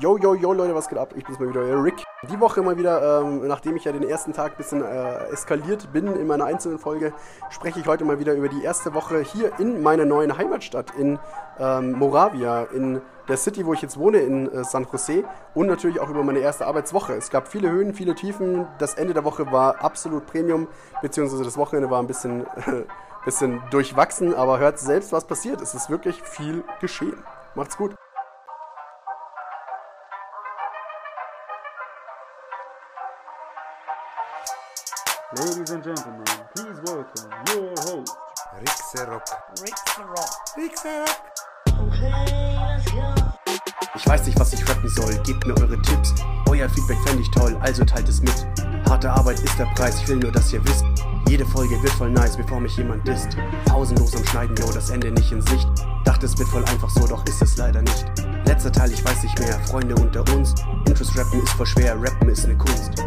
Yo, yo, yo, Leute, was geht ab? Ich bin's mal wieder, euer Rick. Die Woche mal wieder, ähm, nachdem ich ja den ersten Tag ein bisschen äh, eskaliert bin in meiner einzelnen Folge, spreche ich heute mal wieder über die erste Woche hier in meiner neuen Heimatstadt in ähm, Moravia, in der City, wo ich jetzt wohne, in äh, San Jose und natürlich auch über meine erste Arbeitswoche. Es gab viele Höhen, viele Tiefen. Das Ende der Woche war absolut Premium, beziehungsweise das Wochenende war ein bisschen, bisschen durchwachsen, aber hört selbst, was passiert. Es ist wirklich viel geschehen. Macht's gut. Ladies and gentlemen, please welcome your host. Rixerock. Rixerock. Ich weiß nicht, was ich rappen soll, gebt mir eure Tipps. Euer Feedback fände ich toll, also teilt es mit. Harte Arbeit ist der Preis, ich will nur, dass ihr wisst. Jede Folge wird voll nice, bevor mich jemand disst. Pausenlos am Schneiden, yo, das Ende nicht in Sicht. Dachte, es wird voll einfach so, doch ist es leider nicht. Letzter Teil, ich weiß nicht mehr, Freunde unter uns. Interest rappen ist voll schwer, rappen ist ne Kunst.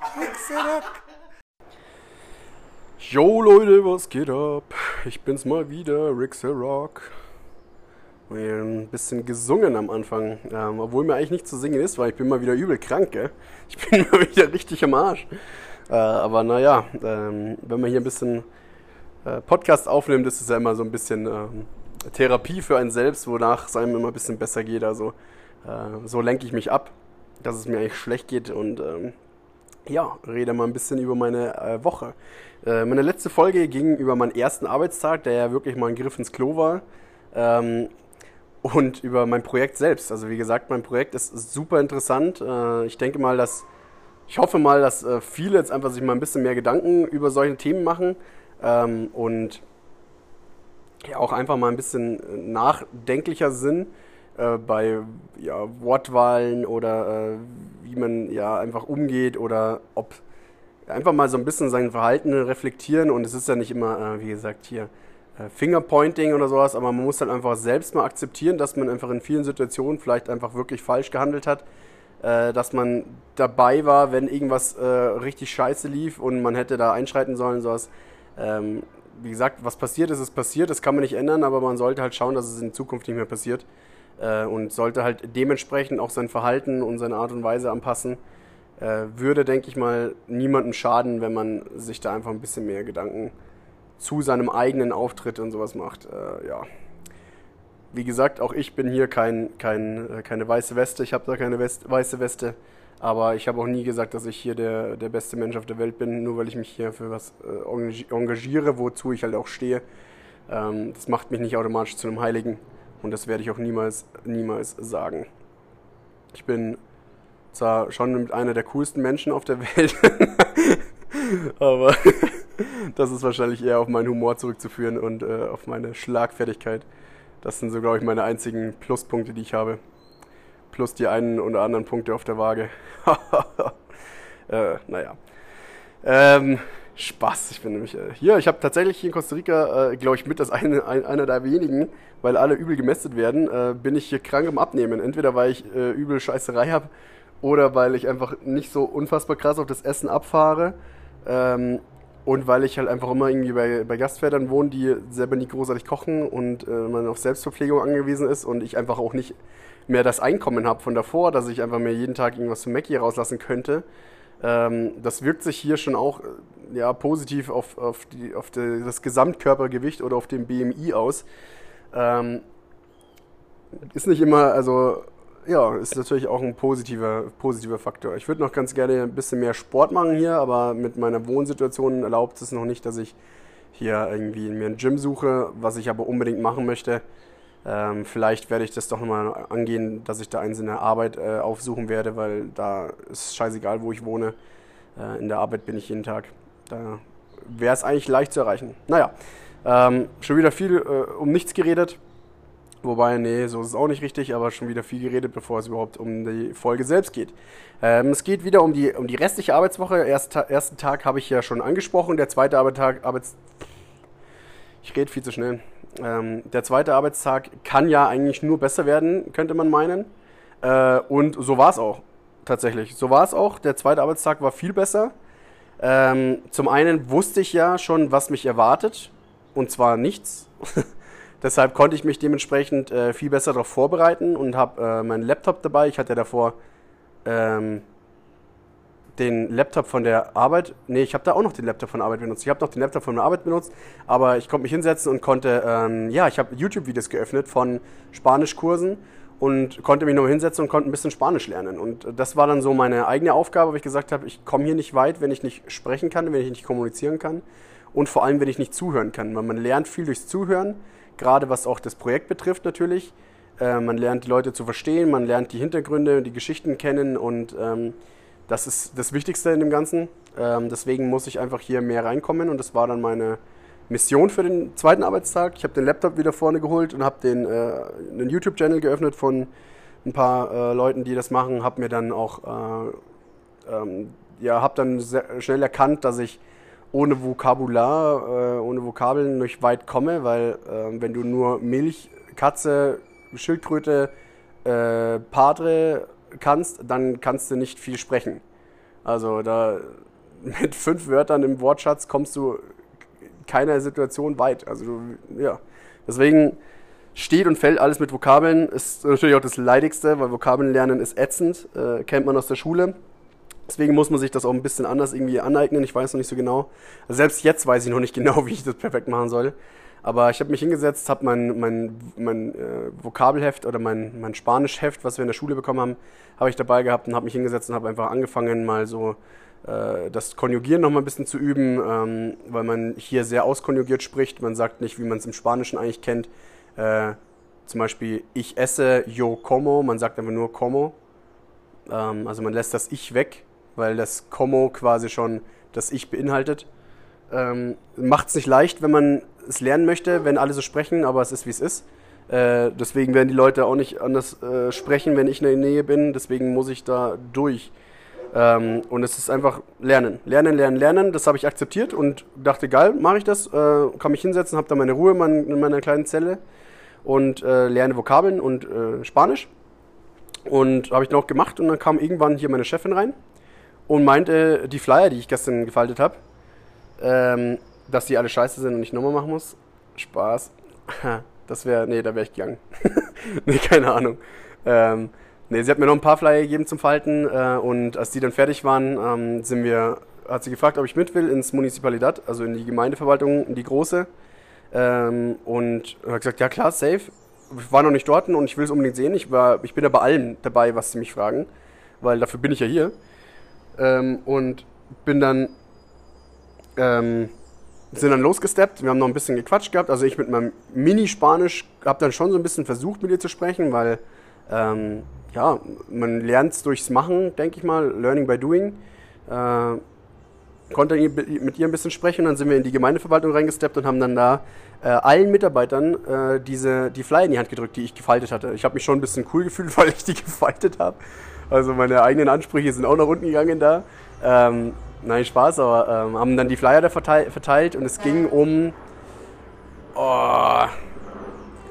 Rixerock. Yo Leute, was geht ab? Ich bin's mal wieder, Rixerock. Ein bisschen gesungen am Anfang, ähm, obwohl mir eigentlich nicht zu singen ist, weil ich bin mal wieder übel krank, gell? Ich bin mal wieder richtig am Arsch. Äh, aber naja, ähm, wenn man hier ein bisschen äh, Podcast aufnimmt, ist es ja immer so ein bisschen ähm, Therapie für einen selbst, wonach es einem immer ein bisschen besser geht. Also äh, so lenke ich mich ab, dass es mir eigentlich schlecht geht und ähm, ja, rede mal ein bisschen über meine äh, Woche. Äh, meine letzte Folge ging über meinen ersten Arbeitstag, der ja wirklich mal ein Griff ins Klo war. Ähm, und über mein Projekt selbst. Also wie gesagt, mein Projekt ist super interessant. Äh, ich denke mal, dass ich hoffe mal, dass äh, viele jetzt einfach sich mal ein bisschen mehr Gedanken über solche Themen machen ähm, und ja auch einfach mal ein bisschen nachdenklicher sind äh, bei ja, Wortwahlen oder äh, wie man ja einfach umgeht oder ob einfach mal so ein bisschen sein Verhalten reflektieren. Und es ist ja nicht immer, äh, wie gesagt, hier äh, Fingerpointing oder sowas, aber man muss halt einfach selbst mal akzeptieren, dass man einfach in vielen Situationen vielleicht einfach wirklich falsch gehandelt hat, äh, dass man dabei war, wenn irgendwas richtig scheiße lief und man hätte da einschreiten sollen, sowas. Ähm, wie gesagt, was passiert ist, ist passiert, das kann man nicht ändern, aber man sollte halt schauen, dass es in Zukunft nicht mehr passiert äh, und sollte halt dementsprechend auch sein Verhalten und seine Art und Weise anpassen. Äh, würde, denke ich mal, niemandem schaden, wenn man sich da einfach ein bisschen mehr Gedanken zu seinem eigenen Auftritt und sowas macht. Äh, ja. Wie gesagt, auch ich bin hier kein, kein, äh, keine weiße Weste. Ich habe da keine West, weiße Weste. Aber ich habe auch nie gesagt, dass ich hier der, der beste Mensch auf der Welt bin, nur weil ich mich hier für was äh, engagiere, wozu ich halt auch stehe. Ähm, das macht mich nicht automatisch zu einem Heiligen. Und das werde ich auch niemals, niemals sagen. Ich bin zwar schon einer der coolsten Menschen auf der Welt, aber das ist wahrscheinlich eher auf meinen Humor zurückzuführen und äh, auf meine Schlagfertigkeit. Das sind so, glaube ich, meine einzigen Pluspunkte, die ich habe. Plus die einen oder anderen Punkte auf der Waage. äh, naja. Ähm, Spaß. Ich bin nämlich äh, hier. Ich habe tatsächlich hier in Costa Rica, äh, glaube ich, mit das eine, ein, einer der wenigen, weil alle übel gemästet werden, äh, bin ich hier krank im Abnehmen. Entweder weil ich äh, übel Scheißerei habe oder weil ich einfach nicht so unfassbar krass auf das Essen abfahre. Ähm, und weil ich halt einfach immer irgendwie bei, bei Gastvätern wohne, die selber nie großartig kochen und äh, man auf Selbstverpflegung angewiesen ist und ich einfach auch nicht mehr das Einkommen habe von davor, dass ich einfach mir jeden Tag irgendwas zu Mackie rauslassen könnte. Ähm, das wirkt sich hier schon auch äh, ja, positiv auf, auf, die, auf die, das Gesamtkörpergewicht oder auf den BMI aus. Ähm, ist nicht immer, also ja, ist natürlich auch ein positiver, positiver Faktor. Ich würde noch ganz gerne ein bisschen mehr Sport machen hier, aber mit meiner Wohnsituation erlaubt es noch nicht, dass ich hier irgendwie mir ein Gym suche, was ich aber unbedingt machen möchte. Ähm, vielleicht werde ich das doch nochmal angehen, dass ich da eins in der Arbeit äh, aufsuchen werde, weil da ist scheißegal, wo ich wohne. Äh, in der Arbeit bin ich jeden Tag. Da wäre es eigentlich leicht zu erreichen. Naja, ähm, schon wieder viel äh, um nichts geredet. Wobei, nee, so ist es auch nicht richtig, aber schon wieder viel geredet, bevor es überhaupt um die Folge selbst geht. Ähm, es geht wieder um die, um die restliche Arbeitswoche. Erst, ersten Tag habe ich ja schon angesprochen. Der zweite Arbeitstag, Arbeits... Ich rede viel zu schnell. Ähm, der zweite Arbeitstag kann ja eigentlich nur besser werden, könnte man meinen. Äh, und so war es auch, tatsächlich. So war es auch. Der zweite Arbeitstag war viel besser. Ähm, zum einen wusste ich ja schon, was mich erwartet. Und zwar nichts. Deshalb konnte ich mich dementsprechend äh, viel besser darauf vorbereiten und habe äh, meinen Laptop dabei. Ich hatte davor ähm, den Laptop von der Arbeit. Nee, ich habe da auch noch den Laptop von der Arbeit benutzt. Ich habe noch den Laptop von der Arbeit benutzt, aber ich konnte mich hinsetzen und konnte, ähm, ja, ich habe YouTube-Videos geöffnet von Spanischkursen und konnte mich nochmal hinsetzen und konnte ein bisschen Spanisch lernen. Und das war dann so meine eigene Aufgabe, weil ich gesagt habe, ich komme hier nicht weit, wenn ich nicht sprechen kann, wenn ich nicht kommunizieren kann und vor allem, wenn ich nicht zuhören kann. Weil man lernt viel durchs Zuhören, gerade was auch das Projekt betrifft natürlich. Äh, man lernt die Leute zu verstehen, man lernt die Hintergründe, die Geschichten kennen und ähm, das ist das Wichtigste in dem Ganzen. Ähm, deswegen muss ich einfach hier mehr reinkommen und das war dann meine Mission für den zweiten Arbeitstag. Ich habe den Laptop wieder vorne geholt und habe den äh, einen YouTube-Channel geöffnet von ein paar äh, Leuten, die das machen. Habe mir dann auch äh, ähm, ja, habe dann schnell erkannt, dass ich ohne Vokabular, äh, ohne Vokabeln nicht weit komme, weil äh, wenn du nur Milch, Katze, Schildkröte, äh, Padre kannst, dann kannst du nicht viel sprechen. Also da mit fünf Wörtern im Wortschatz kommst du keiner Situation weit. Also du, ja, deswegen steht und fällt alles mit Vokabeln. Ist natürlich auch das Leidigste, weil Vokabeln lernen ist ätzend, äh, kennt man aus der Schule. Deswegen muss man sich das auch ein bisschen anders irgendwie aneignen. Ich weiß noch nicht so genau. Also selbst jetzt weiß ich noch nicht genau, wie ich das perfekt machen soll. Aber ich habe mich hingesetzt, habe mein, mein, mein äh, Vokabelheft oder mein, mein Spanischheft, was wir in der Schule bekommen haben, habe ich dabei gehabt und habe mich hingesetzt und habe einfach angefangen, mal so äh, das Konjugieren noch mal ein bisschen zu üben, ähm, weil man hier sehr auskonjugiert spricht. Man sagt nicht, wie man es im Spanischen eigentlich kennt. Äh, zum Beispiel, ich esse, yo como, man sagt einfach nur como. Ähm, also man lässt das Ich weg, weil das como quasi schon das Ich beinhaltet. Ähm, Macht es nicht leicht, wenn man es lernen möchte, wenn alle so sprechen, aber es ist wie es ist. Äh, deswegen werden die Leute auch nicht anders äh, sprechen, wenn ich in der Nähe bin. Deswegen muss ich da durch. Ähm, und es ist einfach Lernen. Lernen, lernen, lernen. Das habe ich akzeptiert und dachte, geil, mache ich das. Äh, kann mich hinsetzen, habe da meine Ruhe in meiner kleinen Zelle und äh, lerne Vokabeln und äh, Spanisch. Und habe ich dann auch gemacht und dann kam irgendwann hier meine Chefin rein und meinte, die Flyer, die ich gestern gefaltet habe, ähm, dass die alle scheiße sind und ich nochmal machen muss. Spaß. Das wäre, nee, da wäre ich gegangen. nee, keine Ahnung. Ähm, Nee, sie hat mir noch ein paar Flyer gegeben zum Falten äh, und als die dann fertig waren, ähm, sind wir, hat sie gefragt, ob ich mit will ins Municipalidad, also in die Gemeindeverwaltung, in die große. Ähm, und hat gesagt, ja klar, safe. Ich war noch nicht dort und ich will es unbedingt sehen. Ich, war, ich bin da bei allem dabei, was sie mich fragen, weil dafür bin ich ja hier. Ähm, und bin dann, ähm, sind dann losgesteppt. Wir haben noch ein bisschen gequatscht gehabt. Also ich mit meinem Mini-Spanisch habe dann schon so ein bisschen versucht, mit ihr zu sprechen, weil ähm, ja, man lernt es durchs Machen, denke ich mal, Learning by Doing. Äh, konnte mit ihr ein bisschen sprechen, dann sind wir in die Gemeindeverwaltung reingesteppt und haben dann da äh, allen Mitarbeitern äh, diese, die Flyer in die Hand gedrückt, die ich gefaltet hatte. Ich habe mich schon ein bisschen cool gefühlt, weil ich die gefaltet habe. Also meine eigenen Ansprüche sind auch nach unten gegangen da. Ähm, nein, Spaß, aber ähm, haben dann die Flyer da verteilt, verteilt und es ging um. Oh,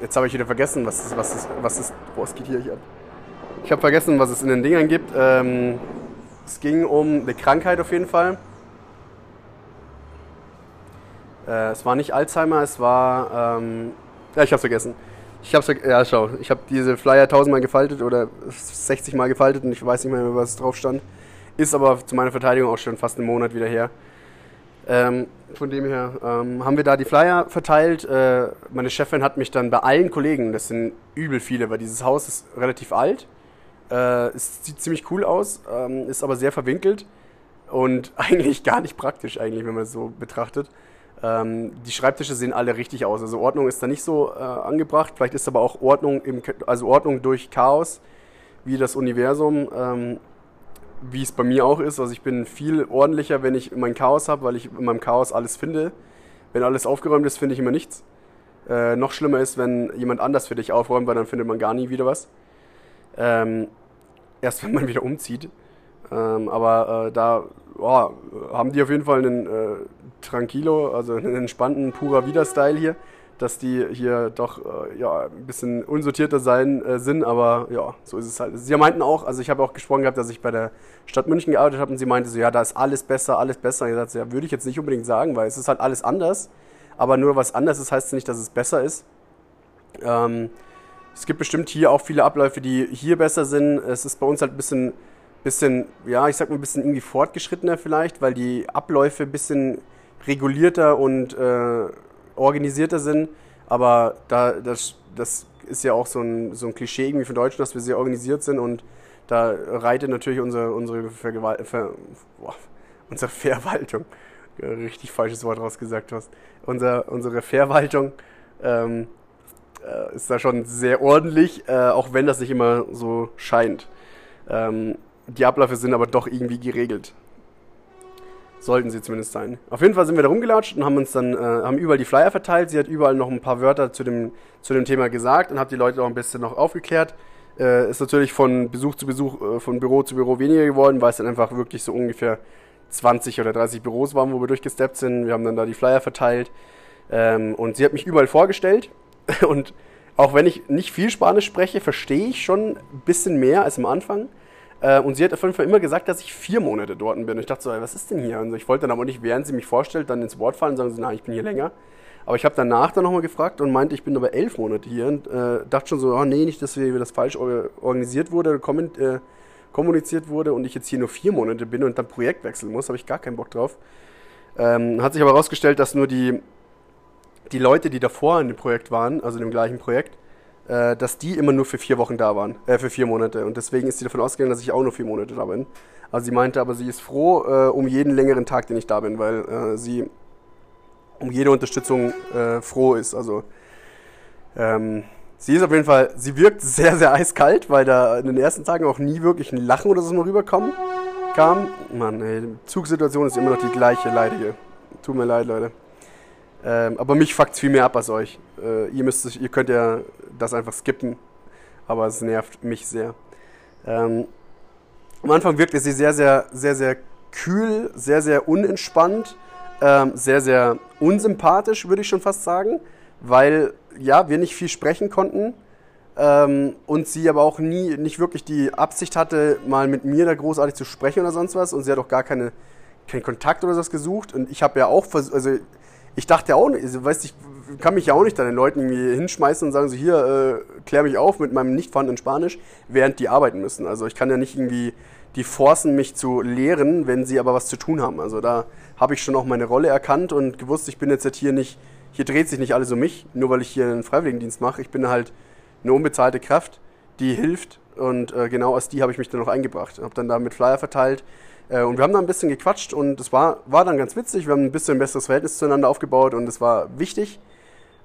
jetzt habe ich wieder vergessen, was ist, was ist, was ist. Boah, es geht hier ab. Ich habe vergessen, was es in den Dingern gibt. Ähm, es ging um eine Krankheit auf jeden Fall. Äh, es war nicht Alzheimer, es war. Ähm, ja, ich habe vergessen. Ich habe ja schau, ich habe diese Flyer tausendmal gefaltet oder 60 Mal gefaltet und ich weiß nicht mehr, was drauf stand. Ist aber zu meiner Verteidigung auch schon fast einen Monat wieder her. Ähm, von dem her ähm, haben wir da die Flyer verteilt. Äh, meine Chefin hat mich dann bei allen Kollegen, das sind übel viele, weil dieses Haus ist relativ alt äh, es sieht ziemlich cool aus, ähm, ist aber sehr verwinkelt und eigentlich gar nicht praktisch, eigentlich, wenn man es so betrachtet. Ähm, die Schreibtische sehen alle richtig aus. Also Ordnung ist da nicht so äh, angebracht. Vielleicht ist aber auch Ordnung, im, also Ordnung durch Chaos, wie das Universum, ähm, wie es bei mir auch ist. Also ich bin viel ordentlicher, wenn ich mein Chaos habe, weil ich in meinem Chaos alles finde. Wenn alles aufgeräumt ist, finde ich immer nichts. Äh, noch schlimmer ist, wenn jemand anders für dich aufräumt, weil dann findet man gar nie wieder was. Ähm, erst wenn man wieder umzieht. Ähm, aber äh, da oh, haben die auf jeden Fall einen äh, Tranquilo, also einen entspannten Pura Vida-Style hier, dass die hier doch äh, ja, ein bisschen unsortierter sein äh, sind, aber ja, so ist es halt. Sie meinten auch, also ich habe auch gesprochen gehabt, dass ich bei der Stadt München gearbeitet habe und sie meinte so, ja, da ist alles besser, alles besser. Und ich sagte, ja, würde ich jetzt nicht unbedingt sagen, weil es ist halt alles anders, aber nur was anders ist, heißt nicht, dass es besser ist. Ähm, es gibt bestimmt hier auch viele Abläufe, die hier besser sind. Es ist bei uns halt ein bisschen, bisschen, ja, ich sag mal ein bisschen irgendwie fortgeschrittener vielleicht, weil die Abläufe ein bisschen regulierter und äh, organisierter sind. Aber da, das, das ist ja auch so ein, so ein Klischee irgendwie von Deutschen, dass wir sehr organisiert sind und da reitet natürlich unsere, unsere, Vergewalt Ver boah, unsere Verwaltung, richtig falsches Wort rausgesagt hast, Unser, unsere Verwaltung ähm, äh, ist da schon sehr ordentlich, äh, auch wenn das nicht immer so scheint. Ähm, die Abläufe sind aber doch irgendwie geregelt. Sollten sie zumindest sein. Auf jeden Fall sind wir da rumgelatscht und haben uns dann, äh, haben überall die Flyer verteilt. Sie hat überall noch ein paar Wörter zu dem, zu dem Thema gesagt und hat die Leute auch ein bisschen noch aufgeklärt. Äh, ist natürlich von Besuch zu Besuch, äh, von Büro zu Büro weniger geworden, weil es dann einfach wirklich so ungefähr 20 oder 30 Büros waren, wo wir durchgesteppt sind. Wir haben dann da die Flyer verteilt. Ähm, und sie hat mich überall vorgestellt. Und auch wenn ich nicht viel Spanisch spreche, verstehe ich schon ein bisschen mehr als am Anfang. Äh, und sie hat auf jeden Fall immer gesagt, dass ich vier Monate dort bin. Und ich dachte so, was ist denn hier? Und ich wollte dann aber nicht, während sie mich vorstellt, dann ins Wort fallen und sagen so, nein, ich bin hier länger. Aber ich habe danach dann nochmal gefragt und meinte, ich bin aber elf Monate hier und äh, dachte schon so, oh nee, nicht, dass das falsch organisiert wurde, äh, kommuniziert wurde und ich jetzt hier nur vier Monate bin und dann Projekt wechseln muss, habe ich gar keinen Bock drauf. Ähm, hat sich aber herausgestellt, dass nur die, die Leute, die davor in dem Projekt waren, also in dem gleichen Projekt, äh, dass die immer nur für vier Wochen da waren, äh, für vier Monate. Und deswegen ist sie davon ausgegangen, dass ich auch nur vier Monate da bin. Also sie meinte aber, sie ist froh äh, um jeden längeren Tag, den ich da bin, weil äh, sie um jede Unterstützung äh, froh ist. Also ähm, sie ist auf jeden Fall, sie wirkt sehr, sehr eiskalt, weil da in den ersten Tagen auch nie wirklich ein Lachen oder so mal rüberkommen kam. Mann, ey, die Zugsituation ist immer noch die gleiche, leidige. Tut mir leid, Leute. Ähm, aber mich fuckt viel mehr ab als euch. Äh, ihr, müsst, ihr könnt ja das einfach skippen, aber es nervt mich sehr. Ähm, am Anfang wirkte sie sehr, sehr, sehr, sehr kühl, sehr, sehr unentspannt, ähm, sehr, sehr unsympathisch, würde ich schon fast sagen, weil ja, wir nicht viel sprechen konnten ähm, und sie aber auch nie, nicht wirklich die Absicht hatte, mal mit mir da großartig zu sprechen oder sonst was und sie hat auch gar keine, keinen Kontakt oder sowas gesucht und ich habe ja auch, also ich dachte auch nicht, also, weißt, ich kann mich ja auch nicht dann den Leuten irgendwie hinschmeißen und sagen so, hier, äh, klär mich auf mit meinem nicht vorhandenen Spanisch, während die arbeiten müssen. Also ich kann ja nicht irgendwie die forcen, mich zu lehren, wenn sie aber was zu tun haben. Also da habe ich schon auch meine Rolle erkannt und gewusst, ich bin jetzt halt hier nicht, hier dreht sich nicht alles um mich, nur weil ich hier einen Freiwilligendienst mache. Ich bin halt eine unbezahlte Kraft, die hilft und äh, genau als die habe ich mich dann auch eingebracht. Habe dann da mit Flyer verteilt, äh, und wir haben da ein bisschen gequatscht und es war, war dann ganz witzig. Wir haben ein bisschen ein besseres Verhältnis zueinander aufgebaut und es war wichtig.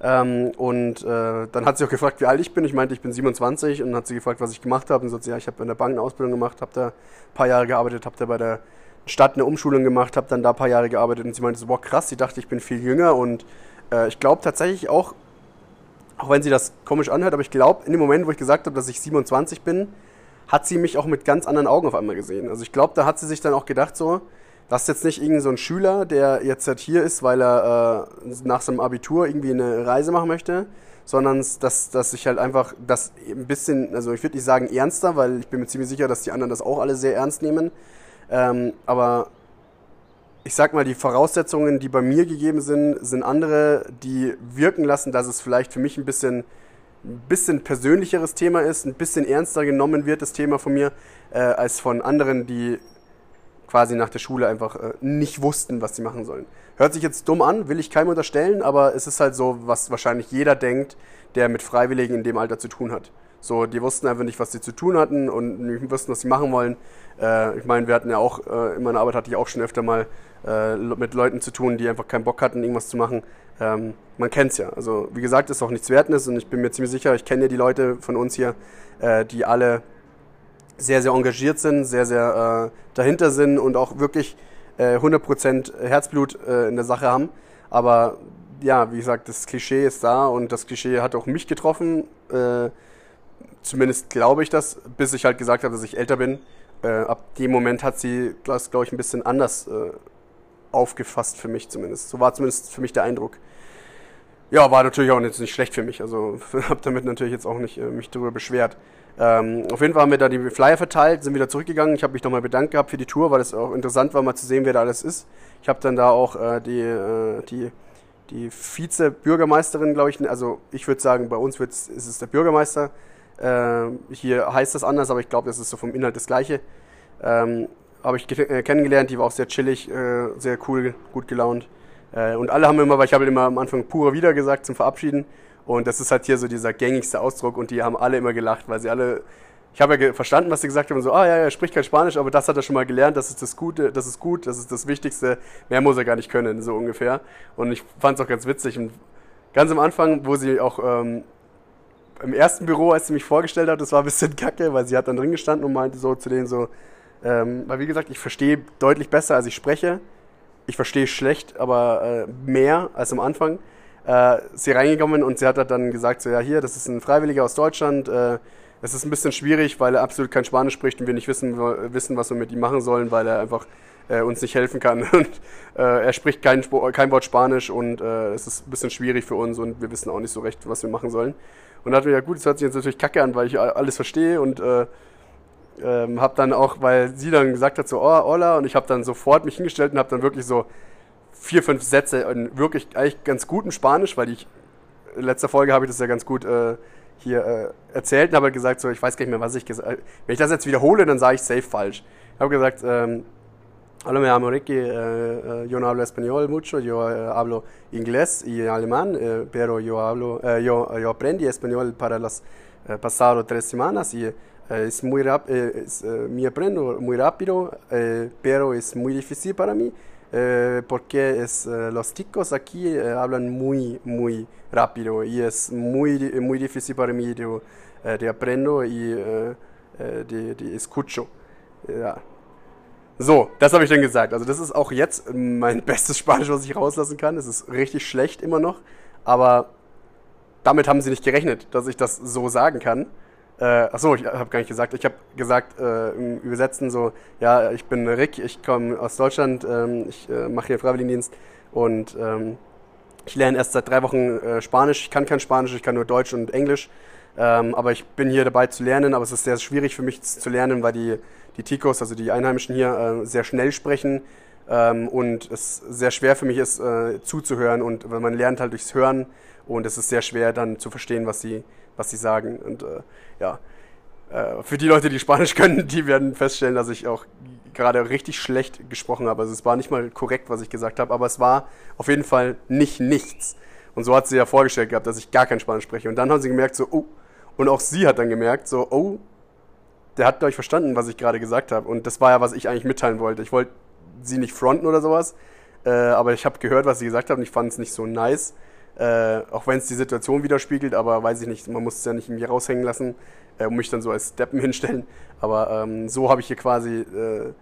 Ähm, und äh, dann hat sie auch gefragt, wie alt ich bin. Ich meinte, ich bin 27 und dann hat sie gefragt, was ich gemacht habe. Und so, ja, ich habe in der Bank eine Ausbildung gemacht, habe da ein paar Jahre gearbeitet, habe da bei der Stadt eine Umschulung gemacht, habe dann da ein paar Jahre gearbeitet. Und sie meinte so, boah, krass, sie dachte, ich bin viel jünger. Und äh, ich glaube tatsächlich auch, auch wenn sie das komisch anhört, aber ich glaube, in dem Moment, wo ich gesagt habe, dass ich 27 bin, hat sie mich auch mit ganz anderen Augen auf einmal gesehen. Also ich glaube, da hat sie sich dann auch gedacht so, das ist jetzt nicht irgendein so ein Schüler, der jetzt halt hier ist, weil er äh, nach seinem Abitur irgendwie eine Reise machen möchte, sondern dass, dass ich halt einfach das ein bisschen, also ich würde nicht sagen ernster, weil ich bin mir ziemlich sicher, dass die anderen das auch alle sehr ernst nehmen. Ähm, aber ich sag mal, die Voraussetzungen, die bei mir gegeben sind, sind andere, die wirken lassen, dass es vielleicht für mich ein bisschen ein bisschen persönlicheres Thema ist, ein bisschen ernster genommen wird, das Thema von mir, äh, als von anderen, die quasi nach der Schule einfach äh, nicht wussten, was sie machen sollen. Hört sich jetzt dumm an, will ich keinem unterstellen, aber es ist halt so, was wahrscheinlich jeder denkt, der mit Freiwilligen in dem Alter zu tun hat. So, die wussten einfach nicht, was sie zu tun hatten und nicht wussten, was sie machen wollen. Äh, ich meine, wir hatten ja auch, äh, in meiner Arbeit hatte ich auch schon öfter mal äh, mit Leuten zu tun, die einfach keinen Bock hatten, irgendwas zu machen. Ähm, man es ja. Also, wie gesagt, ist auch nichts Wertendes und ich bin mir ziemlich sicher, ich kenne ja die Leute von uns hier, äh, die alle sehr, sehr engagiert sind, sehr, sehr äh, dahinter sind und auch wirklich 100% äh, Herzblut in der Sache haben. Aber ja, wie gesagt, das Klischee ist da und das Klischee hat auch mich getroffen. Äh, zumindest glaube ich das, bis ich halt gesagt habe, dass ich älter bin. ab dem Moment hat sie das, glaube ich, ein bisschen anders aufgefasst für mich zumindest. So war zumindest für mich der Eindruck. Ja, war natürlich auch jetzt nicht schlecht für mich. Also habe damit natürlich jetzt auch nicht äh, mich darüber beschwert. Ähm, auf jeden Fall haben wir da die Flyer verteilt, sind wieder zurückgegangen. Ich habe mich nochmal bedankt gehabt für die Tour, weil es auch interessant war, mal zu sehen, wer da alles ist. Ich habe dann da auch äh, die, äh, die die Vize-Bürgermeisterin, glaube ich, also ich würde sagen, bei uns ist es der Bürgermeister. Äh, hier heißt das anders, aber ich glaube, das ist so vom Inhalt das Gleiche. Ähm, Habe ich äh, kennengelernt, die war auch sehr chillig, äh, sehr cool, gut gelaunt. Äh, und alle haben immer, weil ich habe immer am Anfang pure wieder gesagt zum Verabschieden. Und das ist halt hier so dieser gängigste Ausdruck und die haben alle immer gelacht, weil sie alle ich habe ja verstanden, was sie gesagt haben, so, ah ja, er spricht kein Spanisch, aber das hat er schon mal gelernt, das ist das Gute, das ist gut, das ist das Wichtigste, mehr muss er gar nicht können, so ungefähr. Und ich fand es auch ganz witzig. Und ganz am Anfang, wo sie auch ähm, im ersten Büro, als sie mich vorgestellt hat, das war ein bisschen kacke, weil sie hat dann drin gestanden und meinte so zu denen so, ähm, weil wie gesagt, ich verstehe deutlich besser, als ich spreche. Ich verstehe schlecht, aber äh, mehr als am Anfang. Äh, sie reingekommen und sie hat dann gesagt so, ja hier, das ist ein Freiwilliger aus Deutschland, äh, es ist ein bisschen schwierig, weil er absolut kein Spanisch spricht und wir nicht wissen, wissen was wir mit ihm machen sollen, weil er einfach äh, uns nicht helfen kann. Und, äh, er spricht kein, kein Wort Spanisch und äh, es ist ein bisschen schwierig für uns und wir wissen auch nicht so recht, was wir machen sollen. Und dachte ich, ja gut, das hört sich jetzt natürlich kacke an, weil ich alles verstehe und äh, ähm, habe dann auch, weil sie dann gesagt hat so, oh, hola, und ich habe dann sofort mich hingestellt und habe dann wirklich so vier, fünf Sätze in wirklich eigentlich ganz guten Spanisch, weil ich in letzter Folge habe ich das ja ganz gut äh, hier äh, erzählt und habe gesagt, so, ich weiß gar nicht mehr, was ich gesagt habe. Wenn ich das jetzt wiederhole, dann sage ich safe falsch. Ich habe gesagt, ähm, Hola, me llamo Ricky, eh, yo no hablo español mucho, yo eh, hablo inglés y alemán, pero yo, hablo, yo, yo aprendí español para las pasadas tres semanas y es muy rap me aprendo muy rápido, pero es muy difícil para mí. porque los chicos aquí hablan muy, muy rápido y es muy, muy difícil para mí de, aprendo y de, escucho. So, das habe ich dann gesagt. Also das ist auch jetzt mein bestes Spanisch, was ich rauslassen kann. Es ist richtig schlecht immer noch, aber damit haben sie nicht gerechnet, dass ich das so sagen kann. Äh, achso, ich habe gar nicht gesagt. Ich habe gesagt äh, im Übersetzen so, ja, ich bin Rick, ich komme aus Deutschland, ähm, ich äh, mache hier Freiwilligendienst und ähm, ich lerne erst seit drei Wochen äh, Spanisch. Ich kann kein Spanisch, ich kann nur Deutsch und Englisch. Ähm, aber ich bin hier dabei zu lernen, aber es ist sehr schwierig für mich zu lernen, weil die, die Ticos, also die Einheimischen hier, äh, sehr schnell sprechen ähm, und es sehr schwer für mich ist, äh, zuzuhören und weil man lernt halt durchs Hören und es ist sehr schwer dann zu verstehen, was sie, was sie sagen. Und äh, ja, äh, für die Leute, die Spanisch können, die werden feststellen, dass ich auch gerade richtig schlecht gesprochen habe. Also es war nicht mal korrekt, was ich gesagt habe, aber es war auf jeden Fall nicht nichts. Und so hat sie ja vorgestellt gehabt, dass ich gar kein Spanisch spreche. Und dann haben sie gemerkt, so, oh, und auch sie hat dann gemerkt, so, oh, der hat, glaube verstanden, was ich gerade gesagt habe. Und das war ja, was ich eigentlich mitteilen wollte. Ich wollte sie nicht fronten oder sowas, äh, aber ich habe gehört, was sie gesagt hat und ich fand es nicht so nice. Äh, auch wenn es die Situation widerspiegelt, aber weiß ich nicht, man muss es ja nicht irgendwie raushängen lassen äh, und mich dann so als Deppen hinstellen. Aber ähm, so habe ich hier quasi, äh,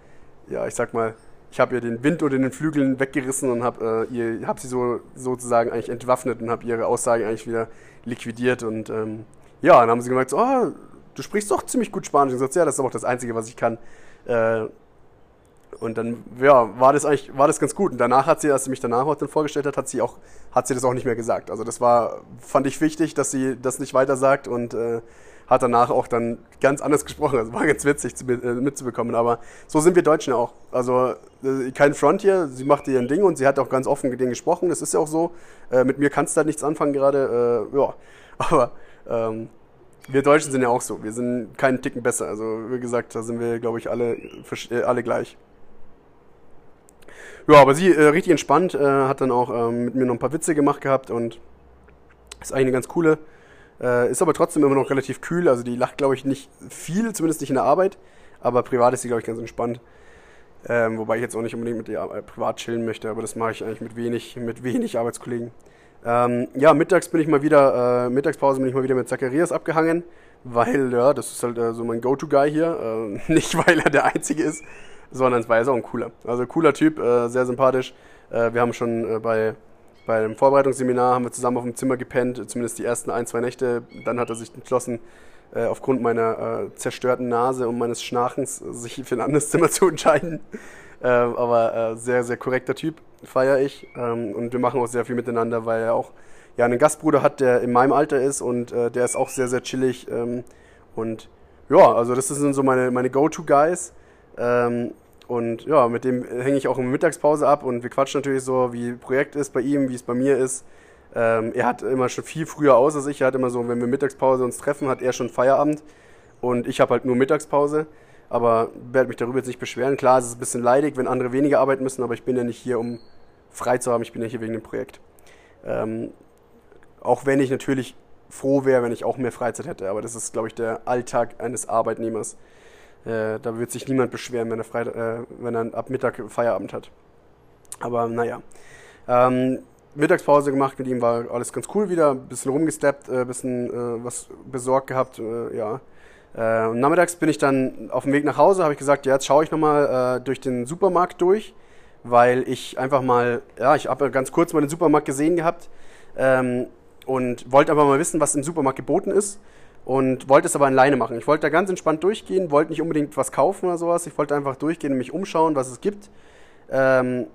ja, ich sag mal, ich habe ihr den Wind unter den Flügeln weggerissen und habe äh, hab sie so sozusagen eigentlich entwaffnet und habe ihre Aussagen eigentlich wieder liquidiert. Und ähm, ja, dann haben sie gemerkt, so, oh, du sprichst doch ziemlich gut Spanisch. Und ich gesagt, ja, das ist aber auch das Einzige, was ich kann. Äh, und dann ja, war das eigentlich war das ganz gut. Und danach hat sie, als sie mich danach auch dann vorgestellt hat, hat sie auch hat sie das auch nicht mehr gesagt. Also das war fand ich wichtig, dass sie das nicht weiter sagt und äh, hat danach auch dann ganz anders gesprochen. Also war ganz witzig äh, mitzubekommen. Aber so sind wir Deutschen auch. Also kein Front hier. Sie machte ihr Ding und sie hat auch ganz offen mit denen gesprochen. Das ist ja auch so. Mit mir kannst du da nichts anfangen gerade. Ja, aber ähm, wir Deutschen sind ja auch so. Wir sind keinen Ticken besser. Also wie gesagt, da sind wir, glaube ich, alle, äh, alle gleich. Ja, aber sie äh, richtig entspannt, äh, hat dann auch ähm, mit mir noch ein paar Witze gemacht gehabt und ist eigentlich eine ganz coole. Äh, ist aber trotzdem immer noch relativ kühl, also die lacht, glaube ich, nicht viel, zumindest nicht in der Arbeit, aber privat ist sie, glaube ich, ganz entspannt. Ähm, wobei ich jetzt auch nicht unbedingt mit ihr äh, privat chillen möchte, aber das mache ich eigentlich mit wenig, mit wenig Arbeitskollegen. Ähm, ja, mittags bin ich mal wieder, äh, Mittagspause bin ich mal wieder mit Zacharias abgehangen, weil, ja, das ist halt äh, so mein Go-To-Guy hier. Äh, nicht, weil er der Einzige ist, sondern weil er ist auch ein cooler. Also cooler Typ, äh, sehr sympathisch. Äh, wir haben schon äh, bei, bei einem Vorbereitungsseminar haben wir zusammen auf dem Zimmer gepennt, zumindest die ersten ein, zwei Nächte. Dann hat er sich entschlossen, aufgrund meiner zerstörten Nase und meines Schnarchens sich für ein anderes Zimmer zu entscheiden. Aber sehr, sehr korrekter Typ, feiere ich. Ähm, und wir machen auch sehr viel miteinander, weil er auch ja, einen Gastbruder hat, der in meinem Alter ist und der ist auch sehr, sehr chillig. Ähm, und ja, also das sind so meine, meine Go-To-Guys. Ähm, Und ja, mit dem hänge ich auch in der Mittagspause ab und wir quatschen natürlich so, wie Projekt ist bei ihm, wie es bei mir ist. Ähm, er hat immer schon viel früher aus als ich. Er hat immer so, wenn wir Mittagspause uns treffen, hat er schon Feierabend und ich habe halt nur Mittagspause. Aber werde mich darüber jetzt nicht beschweren. Klar, es ist ein bisschen leidig, wenn andere weniger arbeiten müssen, aber ich bin ja nicht hier, um frei zu haben. Ich bin ja hier wegen dem Projekt. Ähm, auch wenn ich natürlich froh wäre, wenn ich auch mehr Freizeit hätte. Aber das ist, glaube ich, der Alltag eines Arbeitnehmers. Äh, da wird sich niemand beschweren, wenn er, Freitag, äh, wenn er ab Mittag Feierabend hat. Aber naja. Ähm, Mittagspause gemacht mit ihm, war alles ganz cool wieder. Ein bisschen rumgesteppt, ein äh, bisschen äh, was besorgt gehabt, äh, ja. Äh, und nachmittags bin ich dann auf dem Weg nach Hause, habe ich gesagt, ja, jetzt schaue ich nochmal äh, durch den Supermarkt durch, weil ich einfach mal, ja, ich habe ganz kurz mal den Supermarkt gesehen gehabt ähm, und wollte einfach mal wissen, was im Supermarkt geboten ist und wollte es aber alleine machen. Ich wollte da ganz entspannt durchgehen, wollte nicht unbedingt was kaufen oder sowas, ich wollte einfach durchgehen und mich umschauen, was es gibt. Ähm,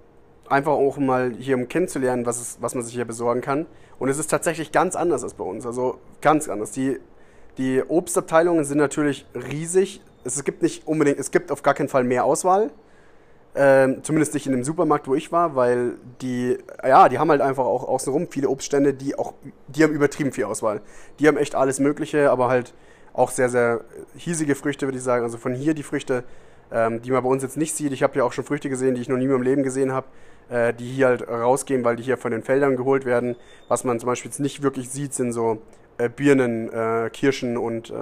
einfach auch mal hier um kennenzulernen, was, es, was man sich hier besorgen kann. Und es ist tatsächlich ganz anders als bei uns, also ganz anders. Die die Obstabteilungen sind natürlich riesig. Es gibt nicht unbedingt, es gibt auf gar keinen Fall mehr Auswahl. Ähm, zumindest nicht in dem Supermarkt, wo ich war, weil die, ja, die haben halt einfach auch außenrum viele Obststände, die auch, die haben übertrieben viel Auswahl. Die haben echt alles Mögliche, aber halt auch sehr, sehr hiesige Früchte, würde ich sagen. Also von hier die Früchte, ähm, die man bei uns jetzt nicht sieht. Ich habe ja auch schon Früchte gesehen, die ich noch nie mehr im Leben gesehen habe, äh, die hier halt rausgehen, weil die hier von den Feldern geholt werden. Was man zum Beispiel jetzt nicht wirklich sieht, sind so äh, Birnen, äh, Kirschen und äh,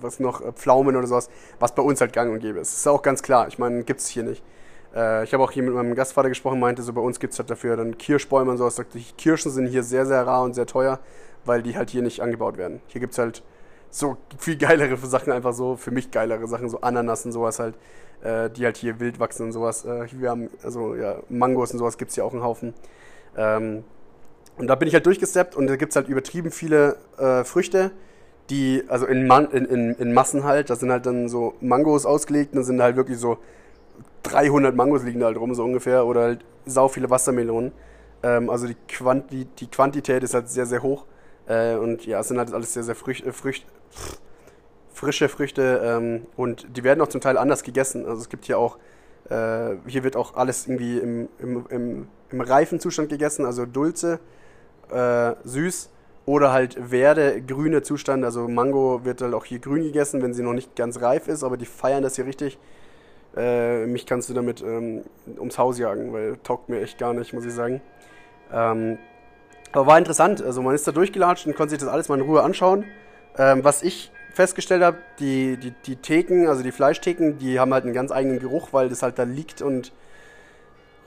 was noch, äh, Pflaumen oder sowas, was bei uns halt gang und gäbe ist. Ist auch ganz klar. Ich meine, gibt es hier nicht. Äh, ich habe auch hier mit meinem Gastvater gesprochen, meinte so, bei uns gibt es halt dafür dann Kirschbäume und sowas. Sagt, die Kirschen sind hier sehr, sehr rar und sehr teuer, weil die halt hier nicht angebaut werden. Hier gibt es halt so viel geilere Sachen, einfach so für mich geilere Sachen, so Ananas und sowas halt, äh, die halt hier wild wachsen und sowas. Äh, wir haben, also ja, Mangos und sowas gibt es hier auch einen Haufen. Ähm, und da bin ich halt durchgesteppt und da gibt es halt übertrieben viele äh, Früchte, die, also in, Man in, in, in, Massen halt, da sind halt dann so Mangos ausgelegt dann sind halt wirklich so 300 Mangos liegen da halt rum, so ungefähr, oder halt sau viele Wassermelonen. Ähm, also die, Quanti die Quantität ist halt sehr, sehr hoch. Äh, und ja, es sind halt alles sehr, sehr äh, Frücht frische Früchte ähm, und die werden auch zum Teil anders gegessen. Also es gibt hier auch, äh, hier wird auch alles irgendwie im, im, im, im reifen Zustand gegessen, also Dulce äh, süß oder halt Werde, grüne Zustand. Also Mango wird halt auch hier grün gegessen, wenn sie noch nicht ganz reif ist, aber die feiern das hier richtig. Äh, mich kannst du damit ähm, ums Haus jagen, weil taugt mir echt gar nicht, muss ich sagen. Ähm, aber war interessant. Also man ist da durchgelatscht und konnte sich das alles mal in Ruhe anschauen. Ähm, was ich festgestellt habe, die, die, die Theken, also die Fleischtheken, die haben halt einen ganz eigenen Geruch, weil das halt da liegt und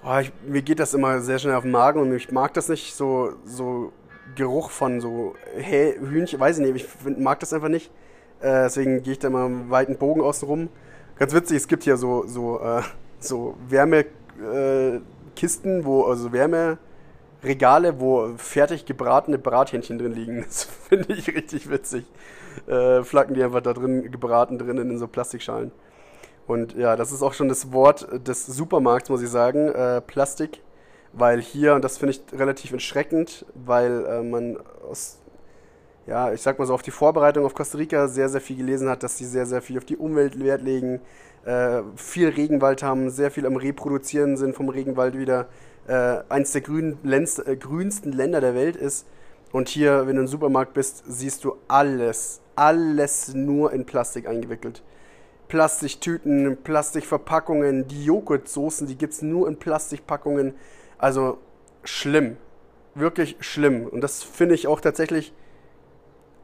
Oh, ich, mir geht das immer sehr schnell auf den Magen und ich mag das nicht, so, so Geruch von so hey, Hühnchen, weiß ich nicht, ich mag das einfach nicht. Äh, deswegen gehe ich da immer einen weiten Bogen außen rum. Ganz witzig, es gibt hier so, so, äh, so Wärmekisten, äh, wo, also Wärmeregale, wo fertig gebratene Brathähnchen drin liegen. Das finde ich richtig witzig. Äh, Flacken die einfach da drin gebraten drinnen in so Plastikschalen. Und ja, das ist auch schon das Wort des Supermarkts, muss ich sagen, äh, Plastik. Weil hier, und das finde ich relativ erschreckend, weil äh, man aus, ja, ich sag mal so, auf die Vorbereitung auf Costa Rica sehr, sehr viel gelesen hat, dass sie sehr, sehr viel auf die Umwelt Wert legen, äh, viel Regenwald haben, sehr viel am Reproduzieren sind vom Regenwald wieder, äh, eins der grün, länz, äh, grünsten Länder der Welt ist. Und hier, wenn du im Supermarkt bist, siehst du alles, alles nur in Plastik eingewickelt. Plastiktüten, Plastikverpackungen, die Joghurtsoßen, die gibt es nur in Plastikpackungen. Also schlimm. Wirklich schlimm. Und das finde ich auch tatsächlich.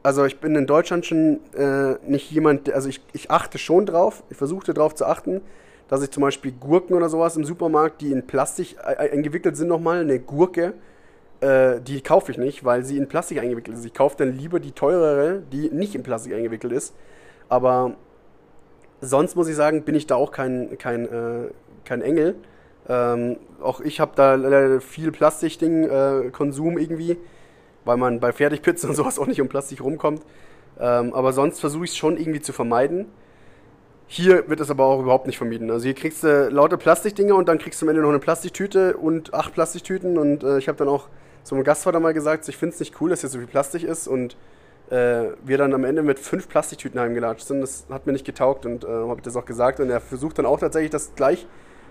Also ich bin in Deutschland schon äh, nicht jemand, also ich, ich achte schon drauf, ich versuchte darauf zu achten, dass ich zum Beispiel Gurken oder sowas im Supermarkt, die in Plastik eingewickelt sind nochmal, eine Gurke, äh, die kaufe ich nicht, weil sie in Plastik eingewickelt ist. Ich kaufe dann lieber die teurere, die nicht in Plastik eingewickelt ist. Aber sonst muss ich sagen, bin ich da auch kein, kein, äh, kein Engel. Ähm, auch ich habe da viel Plastikding-Konsum äh, irgendwie, weil man bei Fertigpizzen und sowas auch nicht um Plastik rumkommt. Ähm, aber sonst versuche ich es schon irgendwie zu vermeiden. Hier wird es aber auch überhaupt nicht vermieden. Also hier kriegst du lauter Plastikdinger und dann kriegst du am Ende noch eine Plastiktüte und acht Plastiktüten. Und äh, ich habe dann auch so einem Gastvater mal gesagt, ich finde es nicht cool, dass hier so viel Plastik ist und äh, wir dann am Ende mit fünf Plastiktüten heimgelatscht sind. Das hat mir nicht getaugt und äh, habe ich das auch gesagt. Und er versucht dann auch tatsächlich das gleich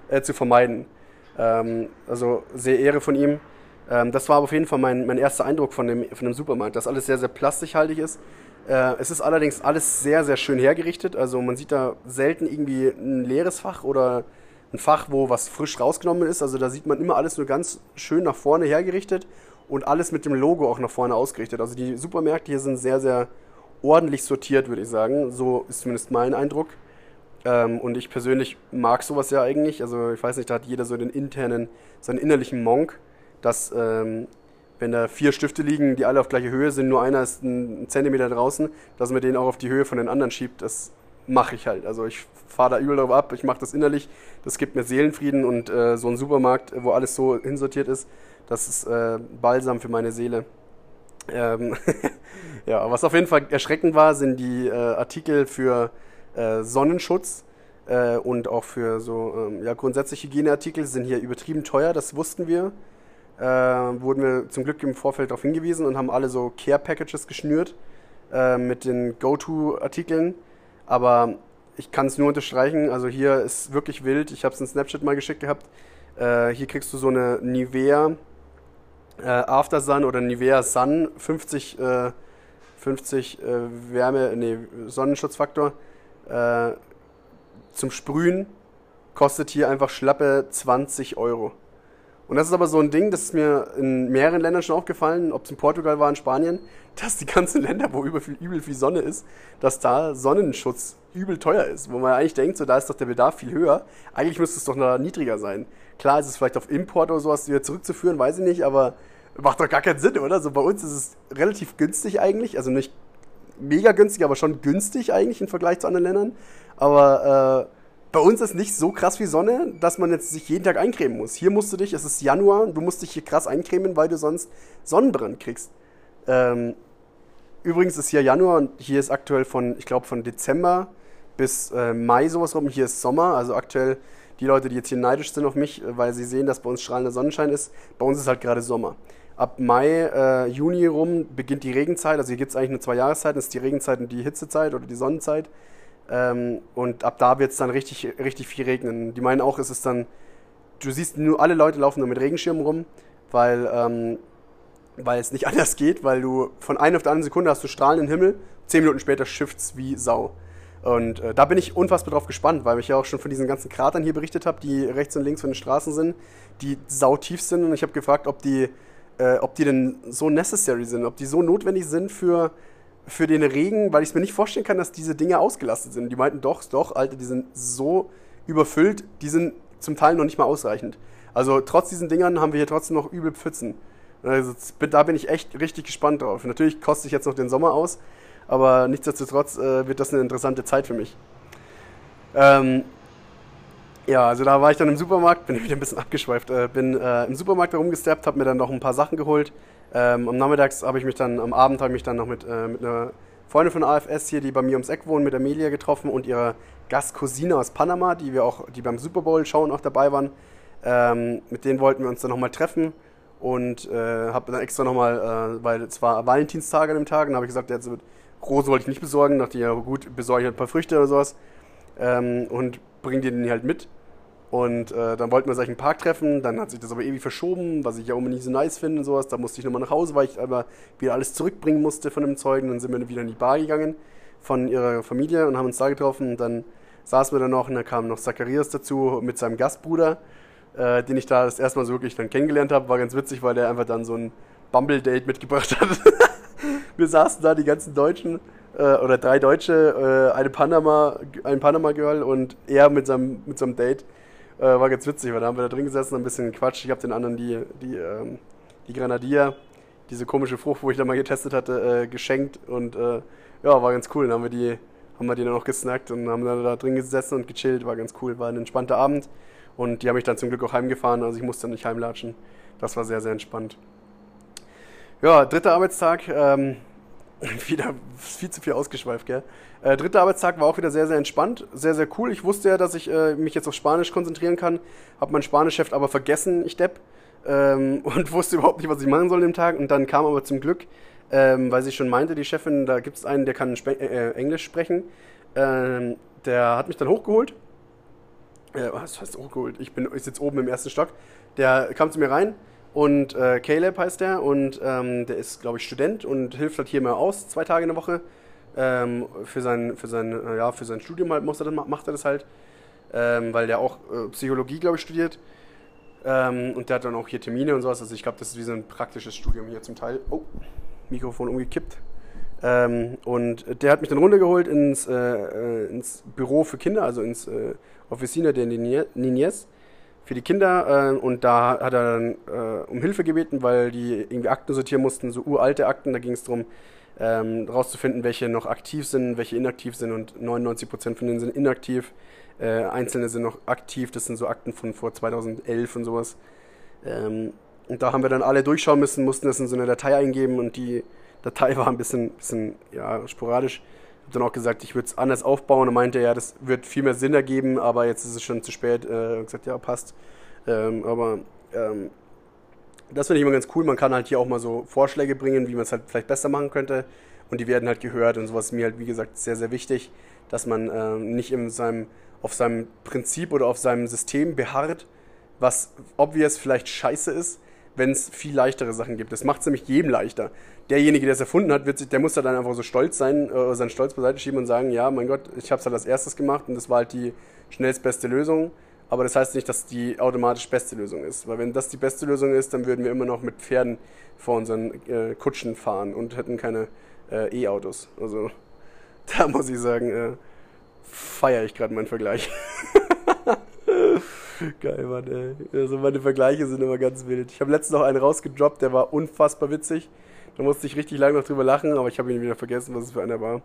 äh, zu vermeiden. Ähm, also sehr Ehre von ihm. Ähm, das war auf jeden Fall mein, mein erster Eindruck von dem, von dem Supermarkt, dass alles sehr, sehr plastischhaltig ist. Äh, es ist allerdings alles sehr, sehr schön hergerichtet. Also man sieht da selten irgendwie ein leeres Fach oder ein Fach, wo was frisch rausgenommen ist. Also da sieht man immer alles nur ganz schön nach vorne hergerichtet und alles mit dem Logo auch nach vorne ausgerichtet. Also die Supermärkte hier sind sehr, sehr ordentlich sortiert, würde ich sagen. So ist zumindest mein Eindruck. Ähm, und ich persönlich mag sowas ja eigentlich. Also ich weiß nicht, da hat jeder so den internen, seinen innerlichen Monk, dass ähm, wenn da vier Stifte liegen, die alle auf gleiche Höhe sind, nur einer ist ein Zentimeter draußen, dass man den auch auf die Höhe von den anderen schiebt, das mache ich halt. Also ich fahre da übel drauf ab, ich mache das innerlich, das gibt mir Seelenfrieden und äh, so ein Supermarkt, wo alles so hinsortiert ist, das ist äh, Balsam für meine Seele. Ähm ja, was auf jeden Fall erschreckend war, sind die äh, Artikel für äh, Sonnenschutz äh, und auch für so ähm, ja, grundsätzlich Hygieneartikel sind hier übertrieben teuer, das wussten wir. Äh, wurden wir zum Glück im Vorfeld darauf hingewiesen und haben alle so Care-Packages geschnürt äh, mit den Go-To-Artikeln. Aber ich kann es nur unterstreichen, also hier ist wirklich wild. Ich habe es in Snapchat mal geschickt gehabt. Äh, hier kriegst du so eine Nivea äh, After Sun oder Nivea Sun 50, 50 Wärme, nee, Sonnenschutzfaktor äh, zum Sprühen kostet hier einfach schlappe 20 Euro. Und das ist aber so ein Ding, das ist mir in mehreren Ländern schon aufgefallen, ob es in Portugal war, in Spanien, dass die ganzen Länder, wo übel viel, übel viel Sonne ist, dass da Sonnenschutz übel teuer ist. Wo man eigentlich denkt, so da ist doch der Bedarf viel höher. Eigentlich müsste es doch noch niedriger sein. Klar ist es vielleicht auf Import oder sowas wieder zurückzuführen, weiß ich nicht, aber macht doch gar keinen Sinn, oder? So bei uns ist es relativ günstig eigentlich, also nicht mega günstig, aber schon günstig eigentlich im Vergleich zu anderen Ländern. Aber äh, bei uns ist nicht so krass wie Sonne, dass man jetzt sich jeden Tag eincremen muss. Hier musst du dich, es ist Januar, du musst dich hier krass eincremen, weil du sonst Sonnenbrand kriegst. Ähm, übrigens ist hier Januar und hier ist aktuell von, ich glaube, von Dezember bis äh, Mai sowas rum. Hier ist Sommer, also aktuell die Leute, die jetzt hier neidisch sind auf mich, weil sie sehen, dass bei uns strahlender Sonnenschein ist. Bei uns ist halt gerade Sommer ab Mai, äh, Juni rum beginnt die Regenzeit. Also hier gibt es eigentlich nur zwei Jahreszeiten. Das ist die Regenzeit und die Hitzezeit oder die Sonnenzeit. Ähm, und ab da wird es dann richtig, richtig viel regnen. Die meinen auch, es ist dann, du siehst nur, alle Leute laufen nur mit Regenschirmen rum, weil, ähm, weil es nicht anders geht, weil du von einer auf der anderen Sekunde hast du strahlenden Himmel, zehn Minuten später shifts wie Sau. Und äh, da bin ich unfassbar drauf gespannt, weil ich ja auch schon von diesen ganzen Kratern hier berichtet habe, die rechts und links von den Straßen sind, die sautief sind. Und ich habe gefragt, ob die äh, ob die denn so necessary sind, ob die so notwendig sind für, für den Regen, weil ich es mir nicht vorstellen kann, dass diese Dinge ausgelastet sind. Die meinten doch, doch, Alter, die sind so überfüllt, die sind zum Teil noch nicht mal ausreichend. Also trotz diesen Dingern haben wir hier trotzdem noch übel Pfützen. Also, da bin ich echt richtig gespannt drauf. Natürlich koste ich jetzt noch den Sommer aus, aber nichtsdestotrotz äh, wird das eine interessante Zeit für mich. Ähm, ja, also da war ich dann im Supermarkt, bin wieder ein bisschen abgeschweift, äh, bin äh, im Supermarkt herumgesteppt, habe mir dann noch ein paar Sachen geholt. Ähm, am Nachmittags habe ich mich dann, am Abend habe ich mich dann noch mit, äh, mit einer Freundin von AFS hier, die bei mir ums Eck wohnen, mit Amelia getroffen und ihrer Gastcousine aus Panama, die wir auch, die beim Super Bowl schauen auch dabei waren. Ähm, mit denen wollten wir uns dann nochmal treffen und äh, habe dann extra nochmal, äh, weil es war Valentinstag an dem Tag, und habe ich gesagt, jetzt Rose wollte ich nicht besorgen, dachte ja gut, besorge ich halt ein paar Früchte oder sowas ähm, und bring dir den halt mit. Und äh, dann wollten wir uns eigentlich im Park treffen, dann hat sich das aber ewig verschoben, was ich ja unbedingt nicht so nice finde und sowas. Da musste ich nochmal nach Hause, weil ich aber wieder alles zurückbringen musste von dem Zeugen. Dann sind wir wieder in die Bar gegangen von ihrer Familie und haben uns da getroffen. Und dann saßen wir da noch und dann kam noch Zacharias dazu mit seinem Gastbruder, äh, den ich da das erste Mal so wirklich dann kennengelernt habe. War ganz witzig, weil der einfach dann so ein Bumble-Date mitgebracht hat. wir saßen da, die ganzen Deutschen, äh, oder drei Deutsche, äh, eine Panama, ein Panama-Girl und er mit seinem, mit seinem Date. Äh, war ganz witzig, weil da haben wir da drin gesessen, ein bisschen Quatsch. Ich habe den anderen die, die, ähm, die Granadier, diese komische Frucht, wo ich da mal getestet hatte, äh, geschenkt und äh, ja, war ganz cool. Dann haben wir die, haben wir die dann auch gesnackt und haben dann da drin gesessen und gechillt, war ganz cool. War ein entspannter Abend und die haben mich dann zum Glück auch heimgefahren, also ich musste nicht heimlatschen. Das war sehr, sehr entspannt. Ja, dritter Arbeitstag. Ähm, wieder viel zu viel ausgeschweift, gell? Äh, dritter Arbeitstag war auch wieder sehr, sehr entspannt, sehr, sehr cool. Ich wusste ja, dass ich äh, mich jetzt auf Spanisch konzentrieren kann, habe mein Spanischheft aber vergessen, ich depp, ähm, und wusste überhaupt nicht, was ich machen soll an dem Tag. Und dann kam aber zum Glück ähm, weil sie schon meinte, die Chefin, da gibt es einen, der kann Spe äh, Englisch sprechen. Ähm, der hat mich dann hochgeholt. Äh, was heißt hochgeholt? Ich, bin, ich sitze oben im ersten Stock. Der kam zu mir rein und äh, Caleb heißt der und ähm, der ist, glaube ich, Student und hilft halt hier mal aus, zwei Tage in der Woche. Ähm, für, sein, für, sein, äh, ja, für sein Studium halt muss er das, macht er das halt, ähm, weil der auch äh, Psychologie, glaube ich, studiert. Ähm, und der hat dann auch hier Termine und sowas. Also ich glaube, das ist wie so ein praktisches Studium hier zum Teil. Oh, Mikrofon umgekippt. Ähm, und der hat mich dann runtergeholt ins, äh, äh ins Büro für Kinder, also ins äh, Officina de Niñez für die Kinder. Äh, und da hat er dann äh, um Hilfe gebeten, weil die irgendwie Akten sortieren mussten, so uralte Akten. Da ging es darum, ähm, rauszufinden, welche noch aktiv sind, welche inaktiv sind. Und 99% von denen sind inaktiv. Äh, einzelne sind noch aktiv. Das sind so Akten von vor 2011 und sowas. Ähm, und da haben wir dann alle durchschauen müssen, mussten das in so eine Datei eingeben und die Datei war ein bisschen, bisschen ja, sporadisch. Habe dann auch gesagt, ich würde es anders aufbauen und meinte, ja, das wird viel mehr Sinn ergeben, aber jetzt ist es schon zu spät. Äh, gesagt, ja, passt. Ähm, aber ähm, das finde ich immer ganz cool. Man kann halt hier auch mal so Vorschläge bringen, wie man es halt vielleicht besser machen könnte. Und die werden halt gehört und sowas ist mir halt, wie gesagt, sehr, sehr wichtig, dass man äh, nicht in seinem, auf seinem Prinzip oder auf seinem System beharrt, was obvious vielleicht scheiße ist, wenn es viel leichtere Sachen gibt. Das macht es nämlich jedem leichter. Derjenige, der es erfunden hat, wird der muss da dann einfach so stolz sein, äh, seinen Stolz beiseite schieben und sagen, ja, mein Gott, ich habe es halt als erstes gemacht und das war halt die schnellstbeste Lösung. Aber das heißt nicht, dass die automatisch beste Lösung ist. Weil wenn das die beste Lösung ist, dann würden wir immer noch mit Pferden vor unseren äh, Kutschen fahren und hätten keine äh, E-Autos. Also da muss ich sagen, äh, feiere ich gerade meinen Vergleich. Geil, Mann, ey. Also meine Vergleiche sind immer ganz wild. Ich habe letztens noch einen rausgedroppt, der war unfassbar witzig. Da musste ich richtig lange noch drüber lachen, aber ich habe ihn wieder vergessen, was es für einer war.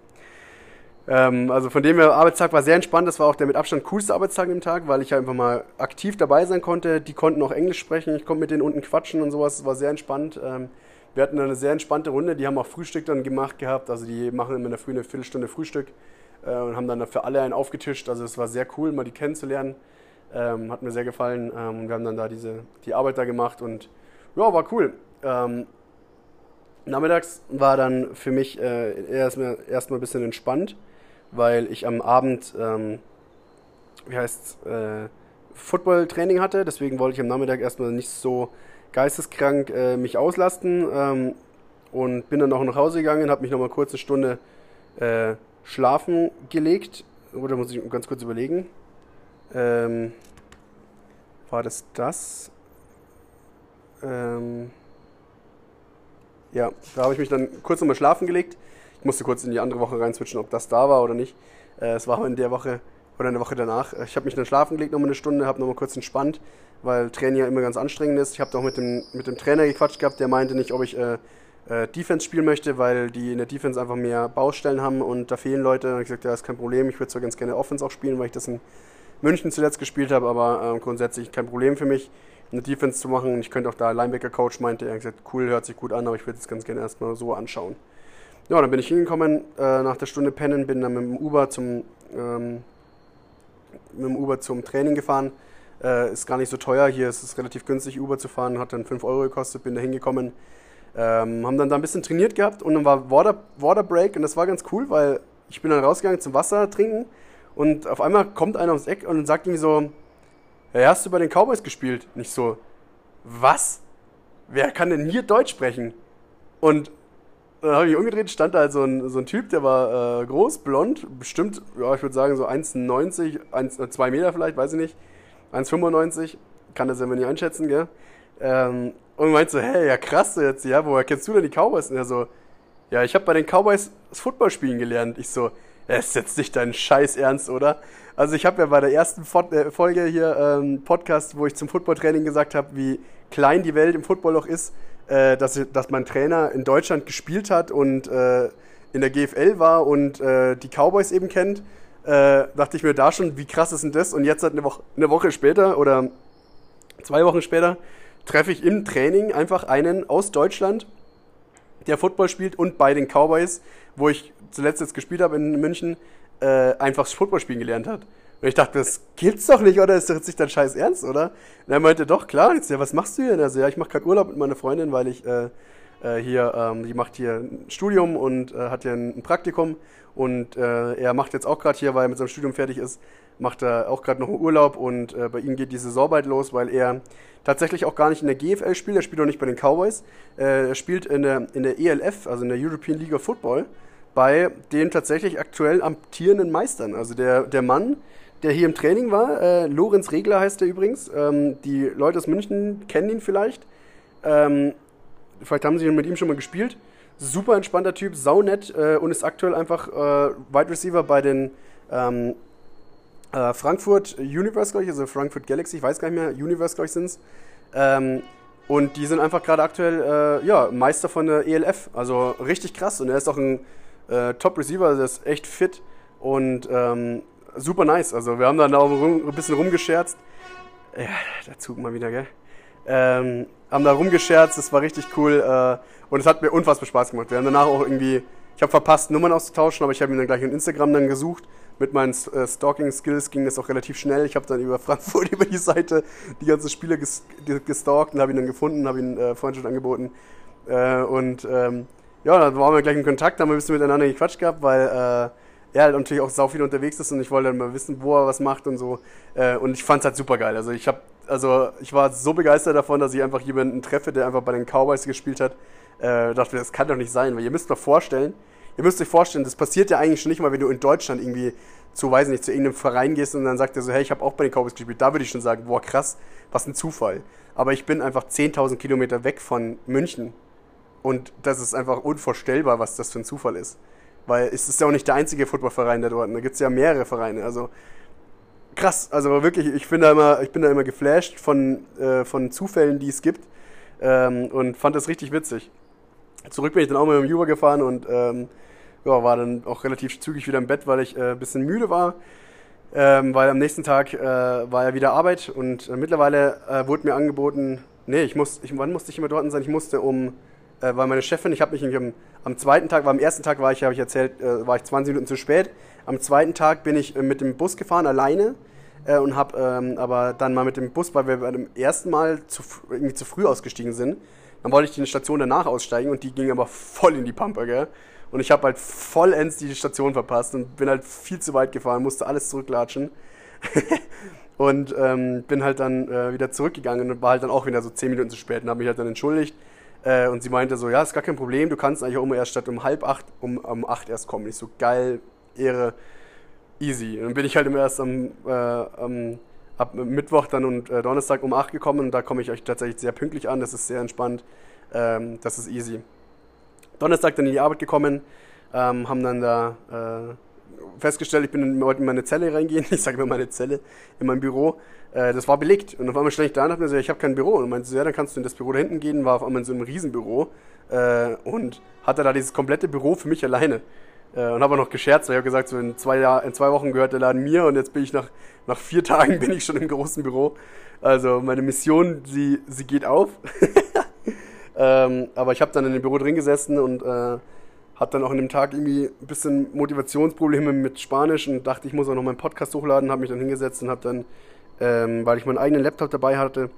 Ähm, also von dem her, Arbeitstag war sehr entspannt. Das war auch der mit Abstand coolste Arbeitstag im Tag, weil ich einfach mal aktiv dabei sein konnte. Die konnten auch Englisch sprechen. Ich konnte mit denen unten quatschen und sowas. Das war sehr entspannt. Ähm, wir hatten eine sehr entspannte Runde. Die haben auch Frühstück dann gemacht gehabt. Also die machen immer in der Früh eine Viertelstunde Frühstück äh, und haben dann für alle einen aufgetischt. Also es war sehr cool, mal die kennenzulernen. Ähm, hat mir sehr gefallen. Ähm, wir haben dann da diese, die Arbeit da gemacht und ja, war cool. Ähm, nachmittags war dann für mich äh, erstmal erst ein bisschen entspannt, weil ich am Abend, ähm, wie heißt äh, Football-Training hatte. Deswegen wollte ich am Nachmittag erstmal nicht so geisteskrank äh, mich auslasten ähm, und bin dann auch nach Hause gegangen, habe mich noch mal kurz eine Stunde äh, schlafen gelegt. Oder muss ich ganz kurz überlegen. Ähm, war das das? Ähm, ja, da habe ich mich dann kurz nochmal schlafen gelegt. Musste kurz in die andere Woche reinswitchen, ob das da war oder nicht. Äh, es war in der Woche oder in der Woche danach. Ich habe mich dann schlafen gelegt, nochmal eine Stunde, habe nochmal kurz entspannt, weil Training ja immer ganz anstrengend ist. Ich habe auch mit dem, mit dem Trainer gequatscht gehabt, der meinte nicht, ob ich äh, äh, Defense spielen möchte, weil die in der Defense einfach mehr Baustellen haben und da fehlen Leute. Habe ich gesagt, ja, ist kein Problem. Ich würde zwar ganz gerne Offense auch spielen, weil ich das in München zuletzt gespielt habe, aber äh, grundsätzlich kein Problem für mich, eine Defense zu machen. Und ich könnte auch da Linebacker-Coach meinte, er hat gesagt, cool, hört sich gut an, aber ich würde es ganz gerne erstmal so anschauen. Ja, dann bin ich hingekommen, äh, nach der Stunde pennen, bin dann mit dem Uber zum, ähm, mit dem Uber zum Training gefahren. Äh, ist gar nicht so teuer, hier ist es relativ günstig, Uber zu fahren, hat dann 5 Euro gekostet, bin da hingekommen. Ähm, haben dann da ein bisschen trainiert gehabt und dann war Water, Water Break und das war ganz cool, weil ich bin dann rausgegangen zum Wasser trinken und auf einmal kommt einer ums Eck und sagt irgendwie so, ja, hast du bei den Cowboys gespielt? Nicht so, was? Wer kann denn hier Deutsch sprechen? Und dann habe ich umgedreht, stand da halt so ein, so ein Typ, der war äh, groß, blond, bestimmt, ja, ich würde sagen so 1,90, 2 äh, Meter vielleicht, weiß ich nicht, 1,95, kann das ja immer nicht einschätzen, gell? Ähm, und meint so, hey, ja krass jetzt, ja, woher kennst du denn die Cowboys? Und er so, ja, ich habe bei den Cowboys das Football spielen gelernt. Ich so, es ist jetzt nicht dein Scheiß Ernst, oder? Also ich habe ja bei der ersten äh, Folge hier ähm, Podcast, wo ich zum Footballtraining gesagt habe, wie klein die Welt im Football noch ist, äh, dass, dass mein Trainer in Deutschland gespielt hat und äh, in der GFL war und äh, die Cowboys eben kennt, äh, dachte ich mir da schon, wie krass ist denn das? Und jetzt halt eine Woche, eine Woche später oder zwei Wochen später treffe ich im Training einfach einen aus Deutschland, der Football spielt und bei den Cowboys, wo ich zuletzt jetzt gespielt habe in München, äh, einfach Football spielen gelernt hat. Und ich dachte, das gibt's doch nicht, oder? Ist jetzt nicht dein Scheiß ernst, oder? Und er meinte, doch, klar. Ich so, was machst du hier? Und er so, ja, ich mache gerade Urlaub mit meiner Freundin, weil ich äh, äh, hier, ähm, die macht hier ein Studium und äh, hat hier ein, Praktikum und äh, er macht jetzt auch gerade hier, weil er mit seinem Studium fertig ist, macht er auch gerade noch einen Urlaub und äh, bei ihm geht die Saison bald los, weil er tatsächlich auch gar nicht in der GFL spielt, er spielt auch nicht bei den Cowboys, äh, er spielt in der, in der ELF, also in der European League of Football, bei den tatsächlich aktuell amtierenden Meistern. Also der, der Mann, der hier im Training war, äh, Lorenz Regler heißt er übrigens, ähm, die Leute aus München kennen ihn vielleicht, ähm, vielleicht haben sie mit ihm schon mal gespielt, super entspannter Typ, saunett äh, und ist aktuell einfach äh, Wide Receiver bei den ähm, äh, Frankfurt Universe, glaube ich, also Frankfurt Galaxy, ich weiß gar nicht mehr, Universe, glaube ich, sind es. Ähm, und die sind einfach gerade aktuell äh, ja, Meister von der ELF. Also richtig krass. Und er ist auch ein äh, Top-Receiver, der ist echt fit und ähm, super nice. Also wir haben dann auch ein bisschen rumgescherzt. Ja, der Zug mal wieder, gell? Ähm, haben da rumgescherzt, das war richtig cool. Äh, und es hat mir unfassbar Spaß gemacht. Wir haben danach auch irgendwie, ich habe verpasst, Nummern auszutauschen, aber ich habe ihn dann gleich in Instagram dann gesucht mit meinen äh, Stalking-Skills ging das auch relativ schnell. Ich habe dann über Frankfurt, über die Seite, die ganzen Spiele ges gestalkt und habe ihn dann gefunden, habe ihn äh, Freundschaft angeboten. Äh, und ähm, ja, dann waren wir gleich in Kontakt, haben wir ein bisschen miteinander gequatscht gehabt, weil äh, er halt natürlich auch sau viel unterwegs ist und ich wollte dann mal wissen, wo er was macht und so. Äh, und ich fand es halt super geil. Also ich habe, also ich war so begeistert davon, dass ich einfach jemanden treffe, der einfach bei den Cowboys gespielt hat. Äh, dachte mir, das kann doch nicht sein, weil ihr müsst mal vorstellen, ihr müsst euch vorstellen, das passiert ja eigentlich schon nicht mal, wenn du in Deutschland irgendwie zu, weiß nicht, zu irgendeinem Verein gehst und dann sagt er so, hey, ich habe auch bei den Cowboys gespielt. Da würde ich schon sagen, boah, krass, was ein Zufall. Aber ich bin einfach 10.000 Kilometer weg von München. Und das ist einfach unvorstellbar, was das für ein Zufall ist. Weil es ist ja auch nicht der einzige Footballverein da dort. Da gibt es ja mehrere Vereine. Also krass. Also wirklich, ich bin da immer, ich bin da immer geflasht von, äh, von Zufällen, die es gibt. Ähm, und fand das richtig witzig. Zurück bin ich dann auch mit dem Uber gefahren und ähm, ja, war dann auch relativ zügig wieder im Bett, weil ich äh, ein bisschen müde war. Ähm, weil am nächsten Tag äh, war ja wieder Arbeit und äh, mittlerweile äh, wurde mir angeboten, nee, ich muss, ich, wann musste ich immer dort sein? Ich musste um, äh, weil meine Chefin, ich habe mich am, am zweiten Tag, war am ersten Tag war ich, habe ich erzählt, äh, war ich 20 Minuten zu spät. Am zweiten Tag bin ich mit dem Bus gefahren, alleine und habe ähm, aber dann mal mit dem Bus, weil wir beim ersten Mal zu, irgendwie zu früh ausgestiegen sind, dann wollte ich die Station danach aussteigen und die ging aber voll in die Pampe, gell? Und ich habe halt vollends die Station verpasst und bin halt viel zu weit gefahren, musste alles zurücklatschen. und ähm, bin halt dann äh, wieder zurückgegangen und war halt dann auch wieder so 10 Minuten zu spät und habe mich halt dann entschuldigt. Äh, und sie meinte so, ja, ist gar kein Problem, du kannst eigentlich auch immer erst statt um halb acht, um, um acht erst kommen. Ich so, geil, Ehre, easy. Und dann bin ich halt immer erst am, äh, am ab Mittwoch dann und äh, Donnerstag um acht gekommen und da komme ich euch tatsächlich sehr pünktlich an, das ist sehr entspannt, ähm, das ist easy. Donnerstag dann in die Arbeit gekommen, ähm, haben dann da äh, festgestellt, ich bin heute in meine Zelle reingehen, ich sage immer meine Zelle, in mein Büro. Äh, das war belegt. Und auf einmal stand ich da und dachte mir so, ich habe kein Büro. Und meinte so, ja, dann kannst du in das Büro da hinten gehen. War auf einmal in so einem Riesenbüro äh, und hatte da dieses komplette Büro für mich alleine. Äh, und habe auch noch gescherzt, weil ich habe gesagt, so in zwei, Jahr, in zwei Wochen gehört der Laden mir und jetzt bin ich nach, nach vier Tagen bin ich schon im großen Büro. Also meine Mission, sie, sie geht auf. Ähm, aber ich habe dann in dem Büro drin gesessen und äh, habe dann auch an dem Tag irgendwie ein bisschen Motivationsprobleme mit Spanisch und dachte, ich muss auch noch meinen Podcast hochladen, habe mich dann hingesetzt und habe dann, ähm, weil ich meinen eigenen Laptop dabei hatte,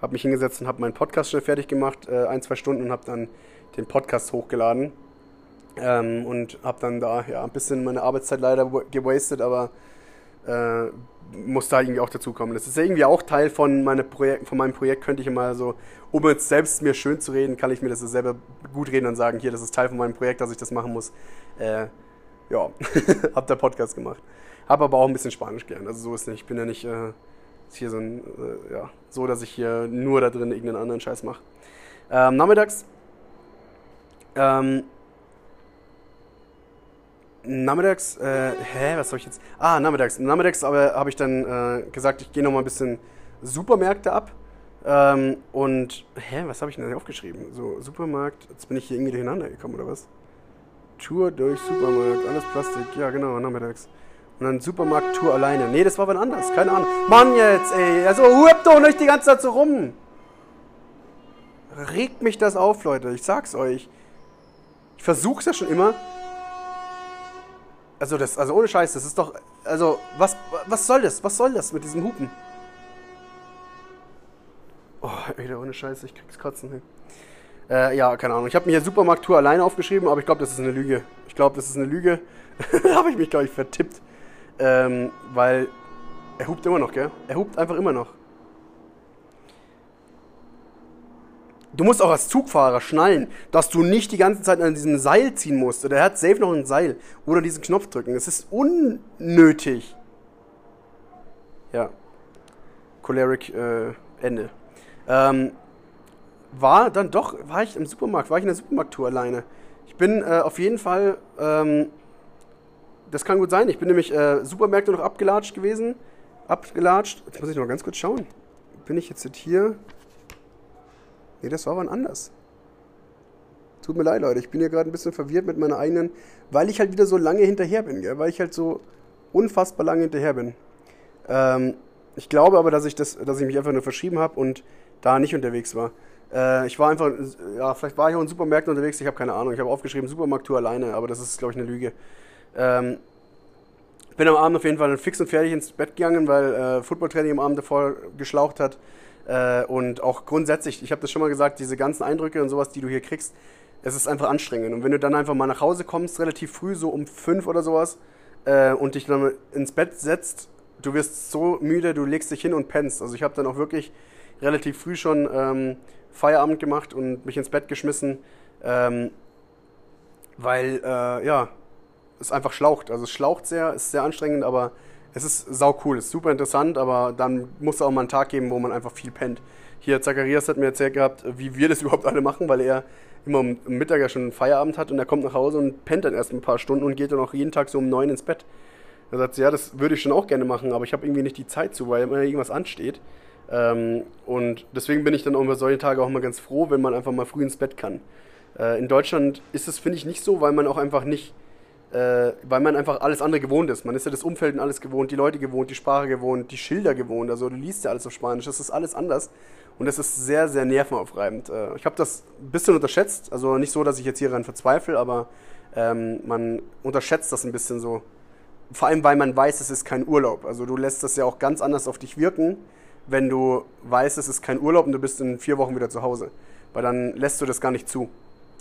habe mich hingesetzt und habe meinen Podcast schnell fertig gemacht, äh, ein, zwei Stunden und habe dann den Podcast hochgeladen. Ähm, und habe dann da ja ein bisschen meine Arbeitszeit leider gewastet, aber äh, muss da irgendwie auch dazukommen. Das ist irgendwie auch Teil von, meine von meinem Projekt, könnte ich immer so, um jetzt selbst mir schön zu reden, kann ich mir das selber gut reden und sagen, hier, das ist Teil von meinem Projekt, dass ich das machen muss. Äh, ja, hab der Podcast gemacht. Hab aber auch ein bisschen Spanisch gelernt, also so ist nicht. Ich bin ja nicht äh, hier so ein, äh, ja, so, dass ich hier nur da drin irgendeinen anderen Scheiß mache. Ähm, nachmittags ähm, nachmittags, äh, hä, was soll ich jetzt? Ah, nachmittags. Nachmittags aber habe ich dann äh, gesagt, ich gehe noch mal ein bisschen Supermärkte ab. Ähm, und, hä, was habe ich denn aufgeschrieben? So, Supermarkt, jetzt bin ich hier irgendwie durcheinander gekommen, oder was? Tour durch Supermarkt, alles Plastik, ja genau, nachmittags. Und dann Supermarkt-Tour alleine. Nee, das war wann anders, keine Ahnung. Mann jetzt, ey, also hupt doch nicht die ganze Zeit so rum. Regt mich das auf, Leute, ich sag's euch. Ich versuch's ja schon immer, also das, also ohne Scheiß, das ist doch, also was, was soll das? Was soll das mit diesem Hupen? Oh, wieder ohne Scheiß, ich krieg's kotzen. Hey. Äh, ja, keine Ahnung. Ich habe mir hier Supermarkt-Tour alleine aufgeschrieben, aber ich glaube, das ist eine Lüge. Ich glaube, das ist eine Lüge. da habe ich mich, glaube ich, vertippt. Ähm, weil er hupt immer noch, gell? Er hupt einfach immer noch. Du musst auch als Zugfahrer schnallen, dass du nicht die ganze Zeit an diesem Seil ziehen musst. Oder er hat safe noch ein Seil. Oder diesen Knopf drücken. Es ist unnötig. Ja. Choleric äh, Ende. Ähm, war dann doch, war ich im Supermarkt, war ich in der Supermarkttour alleine. Ich bin äh, auf jeden Fall, ähm, das kann gut sein, ich bin nämlich äh, Supermärkte noch abgelatscht gewesen. Abgelatscht. Jetzt muss ich noch ganz kurz schauen. Bin ich jetzt hier? Nee, das war wann anders. Tut mir leid, Leute. Ich bin hier gerade ein bisschen verwirrt mit meiner eigenen, weil ich halt wieder so lange hinterher bin, gell? weil ich halt so unfassbar lange hinterher bin. Ähm, ich glaube aber, dass ich, das, dass ich mich einfach nur verschrieben habe und da nicht unterwegs war. Äh, ich war einfach, ja, vielleicht war ich auch in Supermärkten unterwegs, ich habe keine Ahnung. Ich habe aufgeschrieben Supermarkttour alleine, aber das ist, glaube ich, eine Lüge. Ähm, bin am Abend auf jeden Fall fix und fertig ins Bett gegangen, weil äh, Footballtraining am Abend davor geschlaucht hat. Äh, und auch grundsätzlich, ich habe das schon mal gesagt, diese ganzen Eindrücke und sowas, die du hier kriegst, es ist einfach anstrengend. Und wenn du dann einfach mal nach Hause kommst, relativ früh, so um fünf oder sowas, äh, und dich dann ins Bett setzt, du wirst so müde, du legst dich hin und pennst. Also ich habe dann auch wirklich relativ früh schon ähm, Feierabend gemacht und mich ins Bett geschmissen, ähm, weil, äh, ja, es einfach schlaucht. Also es schlaucht sehr, ist sehr anstrengend, aber es ist sau cool, ist super interessant, aber dann muss es auch mal einen Tag geben, wo man einfach viel pennt. Hier, Zacharias hat mir erzählt gehabt, wie wir das überhaupt alle machen, weil er immer am Mittag ja schon Feierabend hat und er kommt nach Hause und pennt dann erst ein paar Stunden und geht dann auch jeden Tag so um neun ins Bett. Er sagt, ja, das würde ich schon auch gerne machen, aber ich habe irgendwie nicht die Zeit zu, weil immer irgendwas ansteht. Ähm, und deswegen bin ich dann auch über solche Tage auch mal ganz froh, wenn man einfach mal früh ins Bett kann. Äh, in Deutschland ist es, finde ich, nicht so, weil man auch einfach nicht weil man einfach alles andere gewohnt ist. Man ist ja das Umfeld und alles gewohnt, die Leute gewohnt, die Sprache gewohnt, die Schilder gewohnt. Also du liest ja alles auf Spanisch, das ist alles anders. Und das ist sehr, sehr nervenaufreibend. Äh, ich habe das ein bisschen unterschätzt. Also nicht so, dass ich jetzt hieran verzweifle, aber ähm, man unterschätzt das ein bisschen so. Vor allem, weil man weiß, es ist kein Urlaub. Also du lässt das ja auch ganz anders auf dich wirken, wenn du weißt, es ist kein Urlaub und du bist in vier Wochen wieder zu Hause. Weil dann lässt du das gar nicht zu.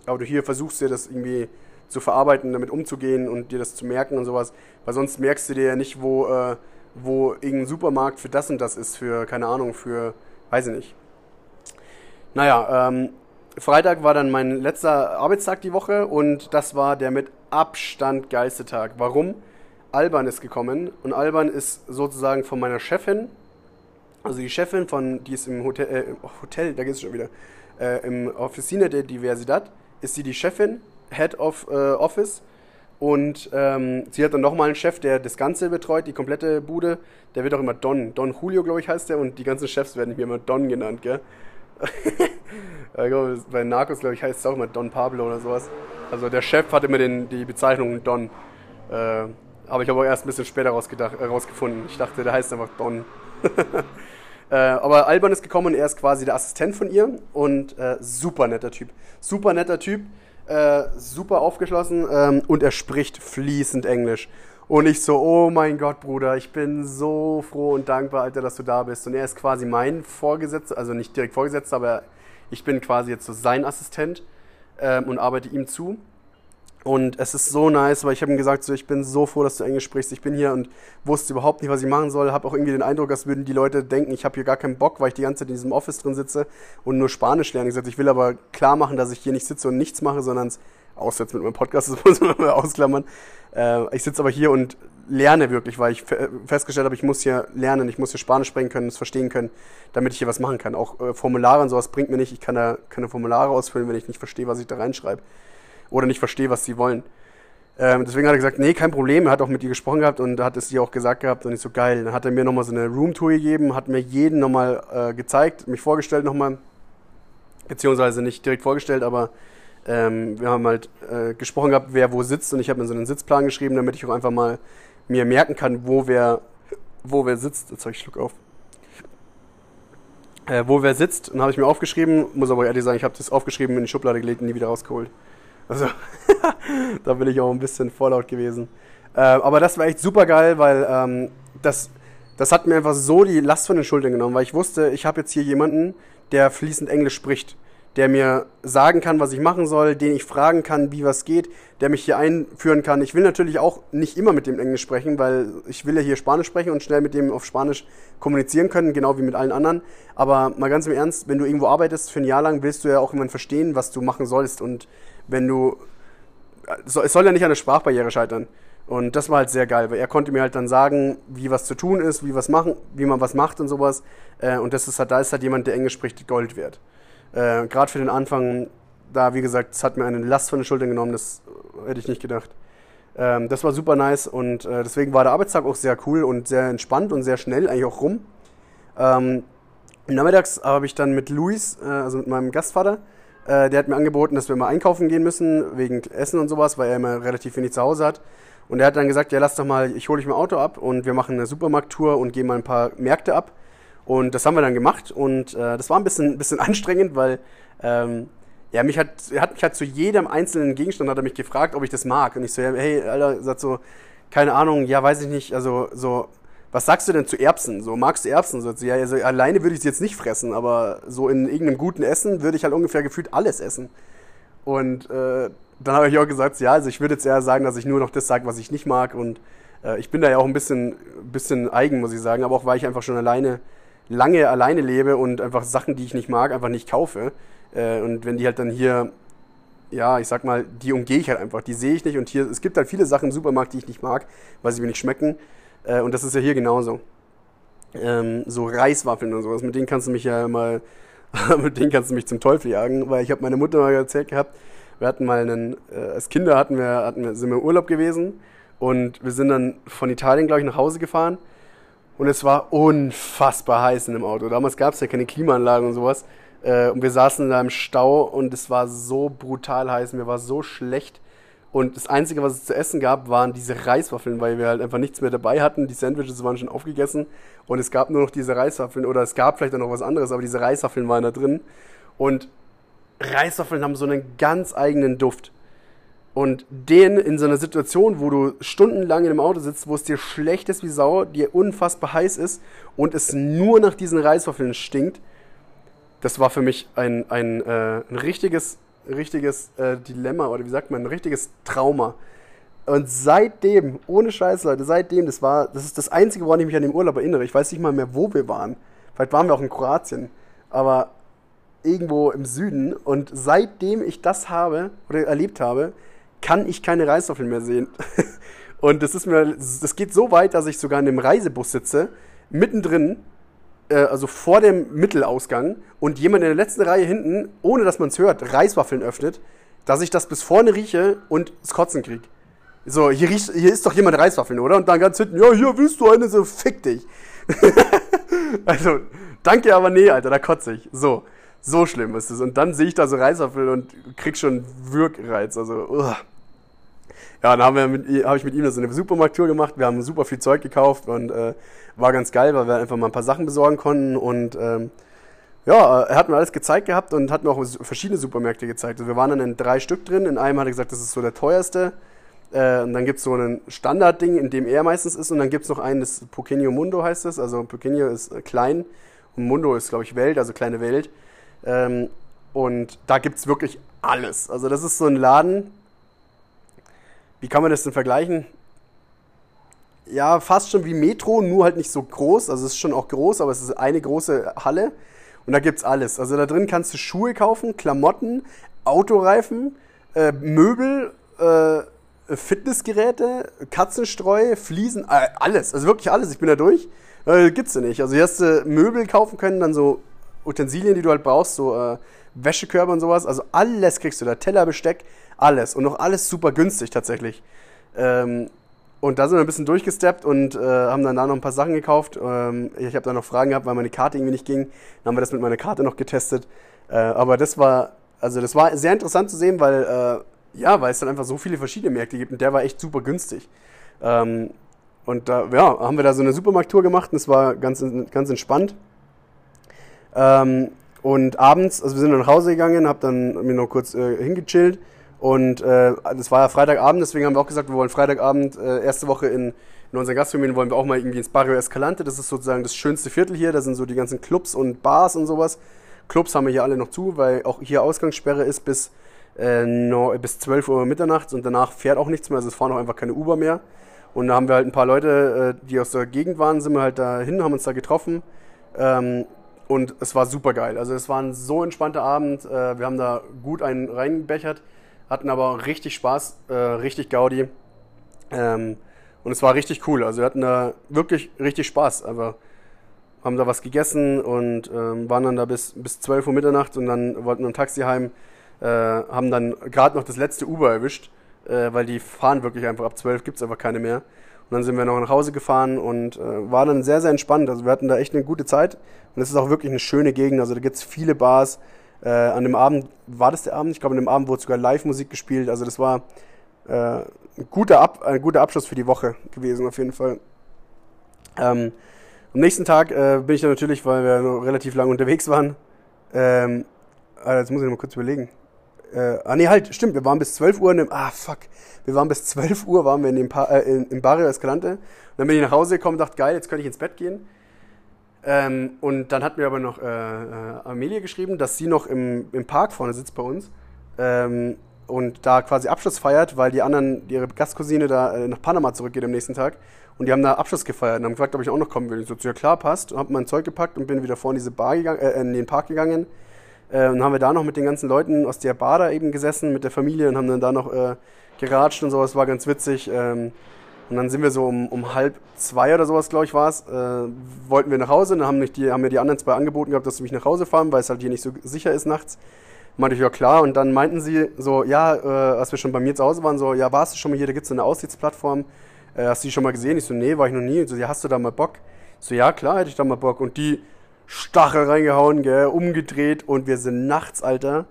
Aber du hier versuchst dir das irgendwie zu verarbeiten, damit umzugehen und dir das zu merken und sowas. Weil sonst merkst du dir ja nicht, wo, äh, wo irgendein Supermarkt für das und das ist, für, keine Ahnung, für, weiß ich nicht. Naja, ähm, Freitag war dann mein letzter Arbeitstag die Woche und das war der mit Abstand geilste Tag. Warum? Alban ist gekommen und Alban ist sozusagen von meiner Chefin, also die Chefin von, die ist im Hotel, äh, Hotel da geht es schon wieder, äh, im Officina de Diversidad, ist sie die Chefin Head of äh, Office. Und ähm, sie hat dann nochmal einen Chef, der das Ganze betreut, die komplette Bude. Der wird auch immer Don. Don Julio, glaube ich, heißt der. Und die ganzen Chefs werden hier immer Don genannt, gell? bei Narcos, glaube ich, heißt es auch immer Don Pablo oder sowas. Also der Chef hat immer den, die Bezeichnung Don. Äh, aber ich habe auch erst ein bisschen später rausgedacht, äh. Ich dachte, der heißt einfach Don. äh, aber Alban ist gekommen und er ist quasi der Assistent von ihr und äh, super netter Typ. Super netter Typ. Äh, super aufgeschlossen ähm, und er spricht fließend Englisch. Und ich so, oh mein Gott, Bruder, ich bin so froh und dankbar, Alter, dass du da bist. Und er ist quasi mein Vorgesetzter, also nicht direkt Vorgesetzter, aber ich bin quasi jetzt so sein Assistent ähm, und arbeite ihm zu. Und es ist so nice, weil ich habe ihm gesagt, so, ich bin so froh, dass du Englisch sprichst. Ich bin hier und wusste überhaupt nicht, was ich machen soll. Habe auch irgendwie den Eindruck, als würden die Leute denken, ich habe hier gar keinen Bock, weil ich die ganze Zeit in diesem Office drin sitze und nur Spanisch lerne. Ich gesagt, ich will aber klar machen, dass ich hier nicht sitze und nichts mache, sondern außer jetzt mit meinem Podcast, das muss man mal ausklammern. Äh, ich sitze aber hier und lerne wirklich, weil ich festgestellt habe, ich muss hier lernen, ich muss hier Spanisch sprechen können, es verstehen können, damit ich hier was machen kann. Auch äh, Formulare und sowas bringt mir nicht. Ich kann da keine Formulare ausfüllen, wenn ich nicht verstehe, was ich da reinschreibe oder nicht verstehe, was sie wollen. Ähm, deswegen hat er gesagt, nee, kein Problem. Er hat auch mit ihr gesprochen gehabt und hat es ihr auch gesagt gehabt und ich so geil. Dann hat er mir nochmal so eine Roomtour gegeben, hat mir jeden nochmal äh, gezeigt, mich vorgestellt nochmal, beziehungsweise nicht direkt vorgestellt, aber ähm, wir haben halt äh, gesprochen gehabt, wer wo sitzt und ich habe mir so einen Sitzplan geschrieben, damit ich auch einfach mal mir merken kann, wo wer, wo wer sitzt. Jetzt habe ich Schluck auf. Äh, wo wer sitzt, und habe ich mir aufgeschrieben, muss aber ehrlich sagen, ich habe das aufgeschrieben, in die Schublade gelegt und nie wieder rausgeholt. Also, da bin ich auch ein bisschen vorlaut gewesen. Äh, aber das war echt super geil, weil ähm, das, das hat mir einfach so die Last von den Schultern genommen, weil ich wusste, ich habe jetzt hier jemanden, der fließend Englisch spricht. der mir sagen kann, was ich machen soll, den ich fragen kann, wie was geht, der mich hier einführen kann. Ich will natürlich auch nicht immer mit dem Englisch sprechen, weil ich will ja hier Spanisch sprechen und schnell mit dem auf Spanisch kommunizieren können, genau wie mit allen anderen. Aber mal ganz im Ernst, wenn du irgendwo arbeitest für ein Jahr lang, willst du ja auch irgendwann verstehen, was du machen sollst. Und wenn du, es soll ja nicht an der Sprachbarriere scheitern. Und das war halt sehr geil, weil er konnte mir halt dann sagen, wie was zu tun ist, wie was machen, wie man was macht und sowas. Äh, und das ist halt, da ist halt jemand, der Englisch spricht, Gold wert. Äh, Gerade für den Anfang, da wie gesagt, es hat mir eine Last von den Schultern genommen, das hätte ich nicht gedacht. Ähm, das war super nice und äh, deswegen war der Arbeitstag auch sehr cool und sehr entspannt und sehr schnell eigentlich auch rum. Ähm, nachmittags habe ich dann mit Luis, äh, also mit meinem Gastvater, äh, der hat mir angeboten, dass wir mal einkaufen gehen müssen, wegen Essen und sowas, weil er immer relativ wenig zu Hause hat. Und er hat dann gesagt, ja, lass doch mal, ich hole dich mein Auto ab und wir machen eine Supermarkttour und gehen mal ein paar Märkte ab. Und das haben wir dann gemacht und äh, das war ein bisschen, bisschen anstrengend, weil ähm, ja, mich hat, hat mich halt zu jedem einzelnen Gegenstand hat er mich gefragt, ob ich das mag. Und ich so, ja, hey, Alter, sagt so, keine Ahnung, ja, weiß ich nicht, also so, was sagst du denn zu Erbsen? So, magst du Erbsen? So, ja, also alleine würde ich sie jetzt nicht fressen, aber so in irgendeinem guten Essen würde ich halt ungefähr gefühlt alles essen. Und äh, dann habe ich auch gesagt, ja, also ich würde jetzt eher sagen, dass ich nur noch das sage, was ich nicht mag. Und äh, ich bin da ja auch ein bisschen, bisschen eigen, muss ich sagen, aber auch weil ich einfach schon alleine lange alleine lebe und einfach Sachen, die ich nicht mag, einfach nicht kaufe. Äh, und wenn die halt dann hier, ja, ich sag mal, die umgehe ich halt einfach, die sehe ich nicht. Und hier, es gibt halt viele Sachen im Supermarkt, die ich nicht mag, weil sie mir nicht schmecken. Äh, und das ist ja hier genauso. Ähm, so Reiswaffeln und sowas, mit denen kannst du mich ja mal, mit denen kannst du mich zum Teufel jagen, weil ich habe meine Mutter mal erzählt gehabt, wir hatten mal einen, äh, als Kinder hatten wir, hatten wir, sind wir im Urlaub gewesen und wir sind dann von Italien, glaube ich, nach Hause gefahren und es war unfassbar heiß in dem Auto. Damals gab es ja keine Klimaanlagen und sowas. Äh, und wir saßen da im Stau und es war so brutal heiß, mir war so schlecht. Und das Einzige, was es zu essen gab, waren diese Reiswaffeln, weil wir halt einfach nichts mehr dabei hatten. Die Sandwiches waren schon aufgegessen und es gab nur noch diese Reiswaffeln. Oder es gab vielleicht auch noch was anderes, aber diese Reiswaffeln waren da drin. Und Reiswaffeln haben so einen ganz eigenen Duft. Und den in so einer Situation, wo du stundenlang in einem Auto sitzt, wo es dir schlecht ist wie Sau, dir unfassbar heiß ist und es nur nach diesen Reiswaffeln stinkt, das war für mich ein, ein, äh, ein richtiges, richtiges äh, Dilemma oder wie sagt man, ein richtiges Trauma. Und seitdem, ohne Scheiß, Leute, seitdem, das war, das ist das Einzige, woran ich mich an den Urlaub erinnere. Ich weiß nicht mal mehr, wo wir waren. Vielleicht waren wir auch in Kroatien. Aber irgendwo im Süden. Und seitdem ich das habe oder erlebt habe, kann ich keine Reiswaffeln mehr sehen. Und das ist mir, das geht so weit, dass ich sogar in einem Reisebus sitze, mittendrin, äh, also vor dem Mittelausgang, und jemand in der letzten Reihe hinten, ohne dass man es hört, Reiswaffeln öffnet, dass ich das bis vorne rieche und es Kotzen krieg. So, hier, riecht, hier ist doch jemand Reiswaffeln, oder? Und dann ganz hinten, ja, hier willst du eine, so fick dich. also, danke, aber nee, Alter, da kotze ich. So, so schlimm ist es. Und dann sehe ich da so Reiswaffeln und krieg schon Wirkreiz. Also, uah. Ja, dann haben wir habe ich mit ihm so eine Supermarkttour gemacht. Wir haben super viel Zeug gekauft und äh, war ganz geil, weil wir einfach mal ein paar Sachen besorgen konnten. Und ähm, ja, er hat mir alles gezeigt gehabt und hat mir auch verschiedene Supermärkte gezeigt. Also wir waren dann in drei Stück drin. In einem hat er gesagt, das ist so der teuerste. Äh, und dann gibt es so ein Standardding, in dem er meistens ist. Und dann gibt es noch einen, das Pequeño Mundo heißt es. Also Pequeño ist äh, klein und Mundo ist, glaube ich, Welt, also kleine Welt. Ähm, und da gibt es wirklich alles. Also das ist so ein Laden, wie kann man das denn vergleichen? Ja, fast schon wie Metro, nur halt nicht so groß. Also es ist schon auch groß, aber es ist eine große Halle. Und da gibt es alles. Also da drin kannst du Schuhe kaufen, Klamotten, Autoreifen, äh, Möbel, äh, Fitnessgeräte, Katzenstreu, Fliesen, äh, alles. Also wirklich alles. Ich bin da durch. Äh, gibt's ja nicht. Also hier hast du Möbel kaufen können, dann so Utensilien, die du halt brauchst, so äh, Wäschekörbe und sowas. Also alles kriegst du da. Teller, Besteck, alles. Und noch alles super günstig tatsächlich. Ähm, und da sind wir ein bisschen durchgesteppt und äh, haben dann da noch ein paar Sachen gekauft. Ähm, ich habe da noch Fragen gehabt, weil meine Karte irgendwie nicht ging. Dann haben wir das mit meiner Karte noch getestet. Äh, aber das war, also das war sehr interessant zu sehen, weil, äh, ja, weil es dann einfach so viele verschiedene Märkte gibt und der war echt super günstig. Ähm, und da, ja, haben wir da so eine Supermarkttour gemacht und es war ganz, ganz entspannt. Ähm, und abends, also wir sind dann nach Hause gegangen, hab dann mir noch kurz äh, hingechillt und äh, das war ja Freitagabend, deswegen haben wir auch gesagt, wir wollen Freitagabend, äh, erste Woche in, in unseren Gastfamilien wollen wir auch mal irgendwie ins Barrio Escalante. Das ist sozusagen das schönste Viertel hier. Da sind so die ganzen Clubs und Bars und sowas. Clubs haben wir hier alle noch zu, weil auch hier Ausgangssperre ist bis, äh, no, bis 12 Uhr mitternachts und danach fährt auch nichts mehr, also es fahren auch einfach keine Uber mehr. Und da haben wir halt ein paar Leute, äh, die aus der Gegend waren, sind wir halt dahin, haben uns da getroffen. Ähm, und es war super geil. Also es war ein so entspannter Abend. Äh, wir haben da gut einen reingebechert, hatten aber richtig Spaß, äh, richtig Gaudi. Ähm, und es war richtig cool. Also wir hatten da wirklich richtig Spaß. Aber haben da was gegessen und ähm, waren dann da bis, bis 12 Uhr Mitternacht und dann wollten wir ein Taxi heim. Äh, haben dann gerade noch das letzte Uber erwischt, äh, weil die fahren wirklich einfach ab 12, gibt es einfach keine mehr. Und dann sind wir noch nach Hause gefahren und äh, war dann sehr, sehr entspannt. Also wir hatten da echt eine gute Zeit und es ist auch wirklich eine schöne Gegend. Also da gibt es viele Bars. Äh, an dem Abend, war das der Abend? Ich glaube, an dem Abend wurde sogar Live-Musik gespielt. Also das war äh, ein, guter Ab ein guter Abschluss für die Woche gewesen, auf jeden Fall. Ähm, am nächsten Tag äh, bin ich dann natürlich, weil wir noch relativ lange unterwegs waren, ähm, ah, jetzt muss ich noch mal kurz überlegen. Äh, ah nee, halt, stimmt, wir waren bis 12 Uhr in dem, ah fuck, wir waren bis 12 Uhr, waren wir in dem pa äh, in, im Barrio Escalante. Und dann bin ich nach Hause gekommen und dachte, geil, jetzt könnte ich ins Bett gehen. Ähm, und dann hat mir aber noch äh, äh, Amelia geschrieben, dass sie noch im, im Park vorne sitzt bei uns ähm, und da quasi Abschluss feiert, weil die anderen, ihre Gastcousine da äh, nach Panama zurückgeht am nächsten Tag. Und die haben da Abschluss gefeiert und haben gefragt, ob ich auch noch kommen will. Ich so, ja klar, passt. Und hab mein Zeug gepackt und bin wieder vor in diese Bar gegangen, äh, in den Park gegangen. Äh, und haben wir da noch mit den ganzen Leuten aus der Bar da eben gesessen, mit der Familie und haben dann da noch äh, geratscht und sowas. War ganz witzig. Ähm, und dann sind wir so um, um halb zwei oder sowas, glaube ich, war es, äh, wollten wir nach Hause. Dann haben, mich die, haben mir die anderen zwei angeboten gehabt, dass sie mich nach Hause fahren, weil es halt hier nicht so sicher ist nachts. Meinte ich, ja klar. Und dann meinten sie so, ja, äh, als wir schon bei mir zu Hause waren, so, ja, warst du schon mal hier, da gibt es eine Aussichtsplattform äh, hast du die schon mal gesehen? Ich so, nee, war ich noch nie. Und so, ja, hast du da mal Bock? Ich so, ja, klar, hätte ich da mal Bock. Und die Stachel reingehauen, gell, umgedreht und wir sind nachts, Alter,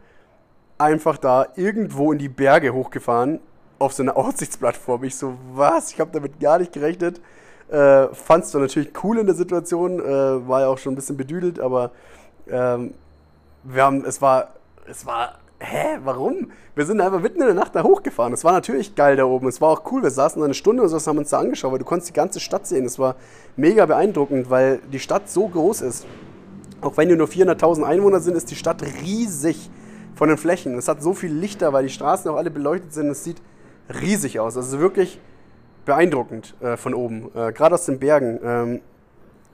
einfach da irgendwo in die Berge hochgefahren auf so eine Aussichtsplattform. Ich so, was? Ich habe damit gar nicht gerechnet. Äh, Fand's dann natürlich cool in der Situation, äh, war ja auch schon ein bisschen bedüdelt, aber ähm, wir haben, es war, es war hä, warum? Wir sind einfach mitten in der Nacht da hochgefahren. Es war natürlich geil da oben. Es war auch cool. Wir saßen da eine Stunde oder so, haben uns da angeschaut, weil du konntest die ganze Stadt sehen. Es war mega beeindruckend, weil die Stadt so groß ist. Auch wenn hier nur 400.000 Einwohner sind, ist die Stadt riesig von den Flächen. Es hat so viele Lichter, weil die Straßen auch alle beleuchtet sind. Es sieht riesig aus. Also wirklich beeindruckend äh, von oben, äh, gerade aus den Bergen. Ähm,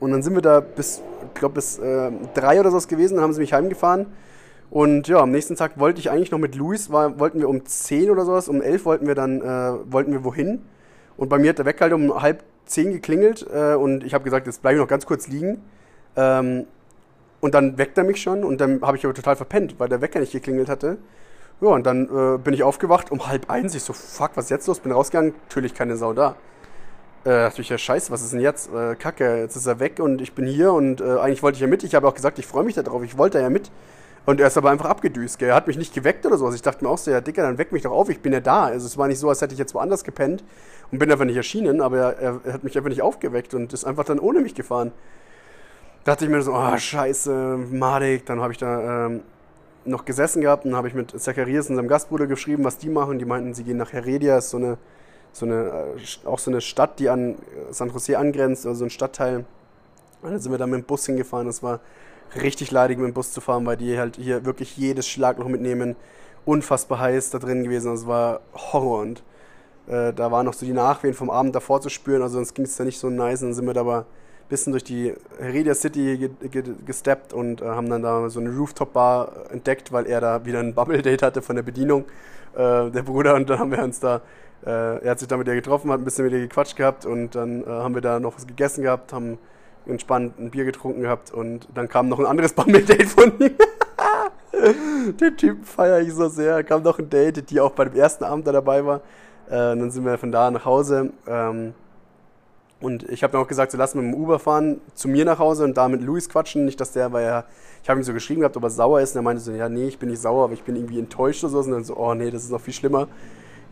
und dann sind wir da bis, ich glaube, bis äh, drei oder so gewesen. Dann haben sie mich heimgefahren. Und ja, am nächsten Tag wollte ich eigentlich noch mit Luis, war, wollten wir um 10 oder sowas, um 11 wollten wir dann, äh, wollten wir wohin. Und bei mir hat der Wecker halt um halb 10 geklingelt äh, und ich habe gesagt, jetzt bleibe ich noch ganz kurz liegen. Ähm, und dann weckt er mich schon und dann habe ich aber total verpennt, weil der Wecker nicht geklingelt hatte. Ja, und dann äh, bin ich aufgewacht um halb eins. Ich so, fuck, was ist jetzt los? Bin rausgegangen, natürlich keine Sau da. Äh, dachte ich, ja, scheiße, was ist denn jetzt? Äh, Kacke, jetzt ist er weg und ich bin hier und äh, eigentlich wollte ich ja mit. Ich habe auch gesagt, ich freue mich darauf, ich wollte ja mit. Und er ist aber einfach abgedüst, gell? Er hat mich nicht geweckt oder sowas. Ich dachte mir auch so, ja, Dicker, dann weck mich doch auf, ich bin ja da. Also es war nicht so, als hätte ich jetzt woanders gepennt und bin einfach nicht erschienen, aber er, er hat mich einfach nicht aufgeweckt und ist einfach dann ohne mich gefahren. Da dachte ich mir so, oh, scheiße, madig. Dann habe ich da ähm, noch gesessen gehabt und habe ich mit Zacharias und seinem Gastbruder geschrieben, was die machen. Die meinten, sie gehen nach Heredia, ist so eine, so eine, äh, auch so eine Stadt, die an San Jose angrenzt, also ein Stadtteil. Und dann sind wir da mit dem Bus hingefahren. Das war richtig leidig mit dem Bus zu fahren, weil die halt hier wirklich jedes Schlagloch mitnehmen. Unfassbar heiß da drin gewesen. Das war Horror. Und äh, da waren noch so die Nachwehen vom Abend davor zu spüren. Also sonst ging es da nicht so nice. Und dann sind wir da aber bisschen durch die Heredia City gesteppt und äh, haben dann da so eine Rooftop-Bar entdeckt, weil er da wieder ein Bubble-Date hatte von der Bedienung, äh, der Bruder. Und dann haben wir uns da, äh, er hat sich da mit ihr getroffen, hat ein bisschen mit ihr gequatscht gehabt und dann äh, haben wir da noch was gegessen gehabt, haben entspannt ein Bier getrunken gehabt und dann kam noch ein anderes Bumble-Date von ihm. Den Typen feiere ich so sehr. Kam noch ein Date, die auch bei dem ersten Abend da dabei war. Äh, dann sind wir von da nach Hause. Ähm, und ich habe dann auch gesagt, so lass mit dem Uber fahren zu mir nach Hause und da mit Luis quatschen. Nicht, dass der, weil er, ich habe ihm so geschrieben gehabt, ob er sauer ist. Und er meinte so, ja, nee, ich bin nicht sauer, aber ich bin irgendwie enttäuscht oder so. Und dann so, oh nee, das ist noch viel schlimmer.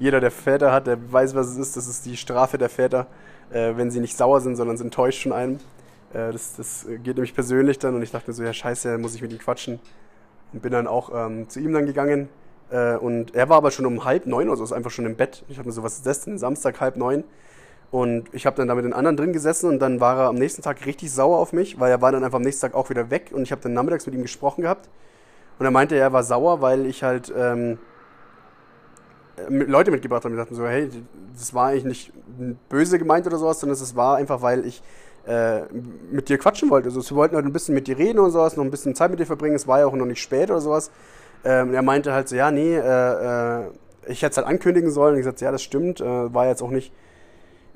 Jeder, der Väter hat, der weiß, was es ist. Das ist die Strafe der Väter, äh, wenn sie nicht sauer sind, sondern sind enttäuscht von einem. Äh, das, das geht nämlich persönlich dann und ich dachte mir so, ja scheiße, muss ich mit ihm quatschen. Und bin dann auch ähm, zu ihm dann gegangen. Äh, und er war aber schon um halb neun oder so, ist einfach schon im Bett. Ich dachte mir so, was ist das denn? Samstag halb neun. Und ich habe dann da mit den anderen drin gesessen und dann war er am nächsten Tag richtig sauer auf mich, weil er war dann einfach am nächsten Tag auch wieder weg und ich habe dann nachmittags mit ihm gesprochen gehabt. Und er meinte, er war sauer, weil ich halt ähm, Leute mitgebracht habe. Und dachten so, hey, das war eigentlich nicht böse gemeint oder sowas, sondern es war einfach, weil ich äh, mit dir quatschen wollte. Also, wir wollten halt ein bisschen mit dir reden und sowas, noch ein bisschen Zeit mit dir verbringen. Es war ja auch noch nicht spät oder sowas. Ähm, er meinte halt so, ja, nee, äh, äh, ich hätte es halt ankündigen sollen. Und ich sagte, ja, das stimmt. Äh, war jetzt auch nicht.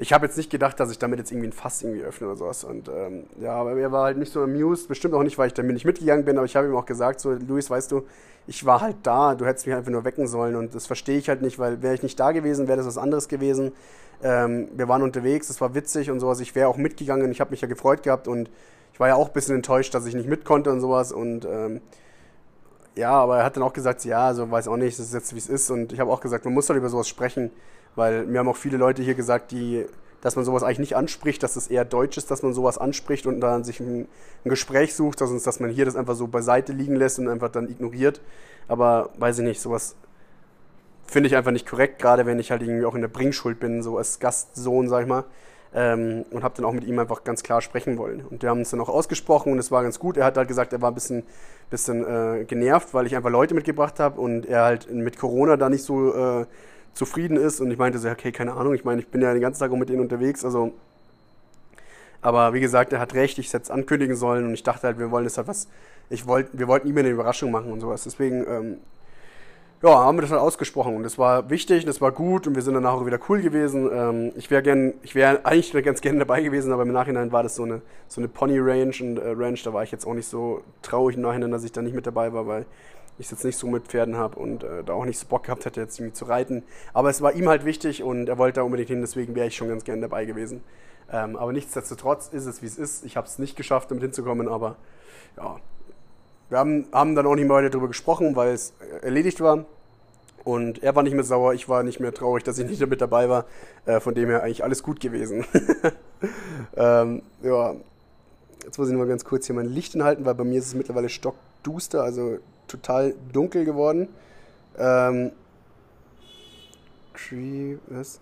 Ich habe jetzt nicht gedacht, dass ich damit jetzt irgendwie ein Fass irgendwie öffne oder sowas. Und ähm, ja, aber er war halt nicht so amused. Bestimmt auch nicht, weil ich damit nicht mitgegangen bin. Aber ich habe ihm auch gesagt, so, Luis, weißt du, ich war halt da. Du hättest mich einfach nur wecken sollen. Und das verstehe ich halt nicht, weil wäre ich nicht da gewesen, wäre das was anderes gewesen. Ähm, wir waren unterwegs, es war witzig und sowas. Ich wäre auch mitgegangen. Ich habe mich ja gefreut gehabt und ich war ja auch ein bisschen enttäuscht, dass ich nicht mit konnte und sowas. Und ähm, ja, aber er hat dann auch gesagt, ja, also weiß auch nicht, das ist jetzt wie es ist. Und ich habe auch gesagt, man muss doch über sowas sprechen, weil mir haben auch viele Leute hier gesagt, die, dass man sowas eigentlich nicht anspricht, dass es eher deutsch ist, dass man sowas anspricht und dann sich ein, ein Gespräch sucht, dass, dass man hier das einfach so beiseite liegen lässt und einfach dann ignoriert. Aber weiß ich nicht, sowas finde ich einfach nicht korrekt, gerade wenn ich halt irgendwie auch in der Bringschuld bin, so als Gastsohn, sag ich mal. Ähm, und habe dann auch mit ihm einfach ganz klar sprechen wollen. Und wir haben uns dann auch ausgesprochen und es war ganz gut. Er hat halt gesagt, er war ein bisschen, bisschen äh, genervt, weil ich einfach Leute mitgebracht habe und er halt mit Corona da nicht so äh, zufrieden ist. Und ich meinte so, okay, keine Ahnung, ich meine, ich bin ja den ganzen Tag mit denen unterwegs, also. Aber wie gesagt, er hat recht, ich hätte es ankündigen sollen und ich dachte halt, wir wollen das halt was, ich wollt, wir wollten ihm eine Überraschung machen und sowas. Deswegen ähm, ja, haben wir das halt ausgesprochen und das war wichtig, das war gut und wir sind danach auch wieder cool gewesen. Ähm, ich wäre gern, ich wäre eigentlich ganz gerne dabei gewesen, aber im Nachhinein war das so eine, so eine Pony Range und äh, Ranch, da war ich jetzt auch nicht so traurig im Nachhinein, dass ich da nicht mit dabei war, weil ich jetzt nicht so mit Pferden habe und äh, da auch nicht so Bock gehabt hätte, jetzt irgendwie zu reiten. Aber es war ihm halt wichtig und er wollte da unbedingt hin, deswegen wäre ich schon ganz gerne dabei gewesen. Ähm, aber nichtsdestotrotz ist es, wie es ist. Ich habe es nicht geschafft, damit hinzukommen, aber ja, wir haben, haben dann auch nicht mehr weiter darüber gesprochen, weil es erledigt war. Und er war nicht mehr sauer, ich war nicht mehr traurig, dass ich nicht mit dabei war. Äh, von dem her eigentlich alles gut gewesen. ähm, ja, jetzt muss ich mal ganz kurz hier mein Licht hinhalten, weil bei mir ist es mittlerweile stockduster, also total dunkel geworden. Ähm, Tree, was?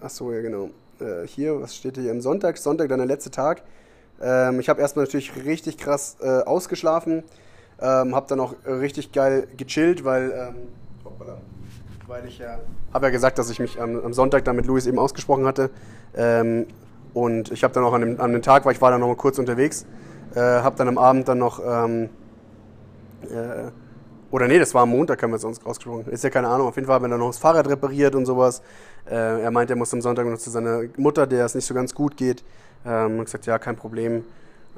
Achso, ja genau. Äh, hier, was steht hier am Sonntag? Sonntag, dann der letzte Tag. Ähm, ich habe erstmal natürlich richtig krass äh, ausgeschlafen. Ähm, habe dann auch richtig geil gechillt, weil, ähm, hoppala, weil ich ja, habe ja gesagt, dass ich mich am, am, Sonntag dann mit Luis eben ausgesprochen hatte. Ähm, und ich habe dann auch an dem, an dem Tag, weil ich war dann noch mal kurz unterwegs, äh, habe dann am Abend dann noch, ähm, äh, oder nee, das war am Montag, haben wir sonst ausgesprochen. Ist ja keine Ahnung. Auf jeden Fall haben wir dann noch das Fahrrad repariert und sowas. Äh, er meinte, er muss am Sonntag noch zu seiner Mutter, der es nicht so ganz gut geht. Ähm, und gesagt, ja, kein Problem.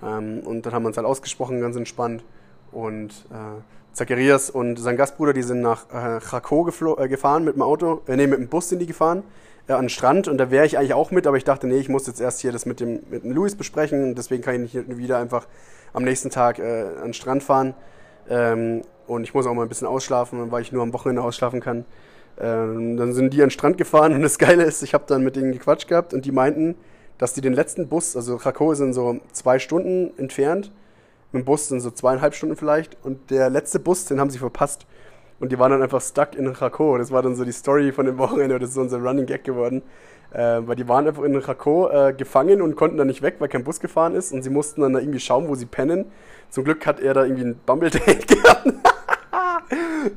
Ähm, und dann haben wir uns halt ausgesprochen, ganz entspannt. Und äh, Zacharias und sein Gastbruder, die sind nach äh, Krakow äh, gefahren mit dem Auto, äh, nee, mit dem Bus sind die gefahren, äh, an den Strand. Und da wäre ich eigentlich auch mit, aber ich dachte, nee, ich muss jetzt erst hier das mit dem, mit dem Louis besprechen. Und deswegen kann ich nicht wieder einfach am nächsten Tag äh, an den Strand fahren. Ähm, und ich muss auch mal ein bisschen ausschlafen, weil ich nur am Wochenende ausschlafen kann. Ähm, dann sind die an den Strand gefahren und das Geile ist, ich habe dann mit denen gequatscht gehabt und die meinten, dass die den letzten Bus, also Krakow sind so zwei Stunden entfernt, mit dem Bus sind so zweieinhalb Stunden vielleicht und der letzte Bus, den haben sie verpasst. Und die waren dann einfach stuck in Krakow. Das war dann so die Story von dem Wochenende, das ist so unser Running Gag geworden. Äh, weil die waren einfach in Krakow äh, gefangen und konnten dann nicht weg, weil kein Bus gefahren ist und sie mussten dann da irgendwie schauen, wo sie pennen. Zum Glück hat er da irgendwie ein Bumble-Date gehabt.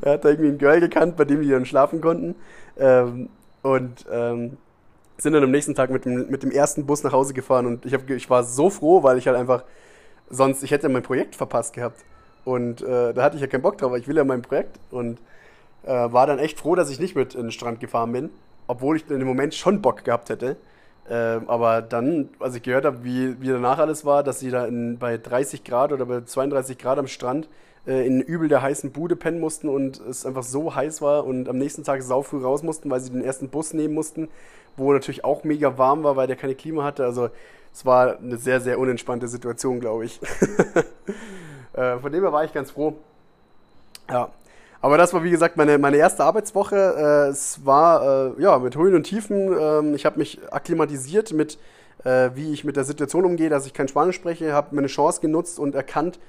er hat da irgendwie ein Girl gekannt, bei dem die dann schlafen konnten. Ähm, und ähm, sind dann am nächsten Tag mit dem, mit dem ersten Bus nach Hause gefahren und ich, hab, ich war so froh, weil ich halt einfach sonst, ich hätte mein Projekt verpasst gehabt. Und äh, da hatte ich ja keinen Bock drauf, weil ich will ja mein Projekt und äh, war dann echt froh, dass ich nicht mit in den Strand gefahren bin, obwohl ich in dem Moment schon Bock gehabt hätte. Äh, aber dann, als ich gehört habe, wie, wie danach alles war, dass sie da in, bei 30 Grad oder bei 32 Grad am Strand äh, in übel der heißen Bude pennen mussten und es einfach so heiß war und am nächsten Tag sau früh raus mussten, weil sie den ersten Bus nehmen mussten, wo natürlich auch mega warm war, weil der keine Klima hatte. Also es war eine sehr, sehr unentspannte Situation, glaube ich. äh, von dem her war ich ganz froh. Ja. Aber das war, wie gesagt, meine, meine erste Arbeitswoche. Äh, es war äh, ja mit Höhen und Tiefen. Ähm, ich habe mich akklimatisiert mit, äh, wie ich mit der Situation umgehe, dass ich kein Spanisch spreche, habe meine Chance genutzt und erkannt,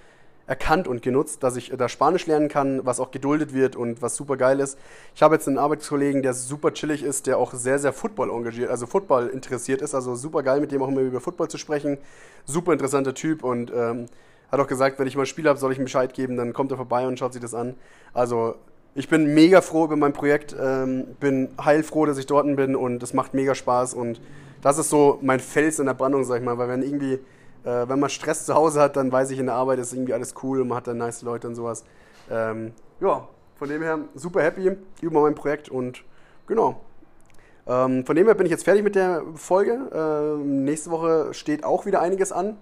erkannt und genutzt, dass ich da Spanisch lernen kann, was auch geduldet wird und was super geil ist. Ich habe jetzt einen Arbeitskollegen, der super chillig ist, der auch sehr, sehr Football engagiert, also Football interessiert ist, also super geil, mit dem auch immer über Football zu sprechen. Super interessanter Typ und ähm, hat auch gesagt, wenn ich mal ein Spiel habe, soll ich ihm Bescheid geben, dann kommt er vorbei und schaut sich das an. Also ich bin mega froh über mein Projekt, ähm, bin heilfroh, dass ich dort bin und es macht mega Spaß und das ist so mein Fels in der Brandung, sag ich mal, weil wenn irgendwie äh, wenn man Stress zu Hause hat, dann weiß ich, in der Arbeit ist irgendwie alles cool und man hat dann nice Leute und sowas. Ähm, ja, von dem her super happy über mein Projekt und genau. Ähm, von dem her bin ich jetzt fertig mit der Folge. Ähm, nächste Woche steht auch wieder einiges an.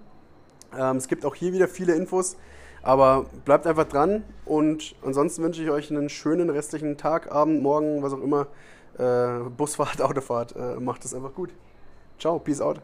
Ähm, es gibt auch hier wieder viele Infos. Aber bleibt einfach dran und ansonsten wünsche ich euch einen schönen restlichen Tag, Abend, Morgen, was auch immer. Äh, Busfahrt, Autofahrt. Äh, macht es einfach gut. Ciao, peace out.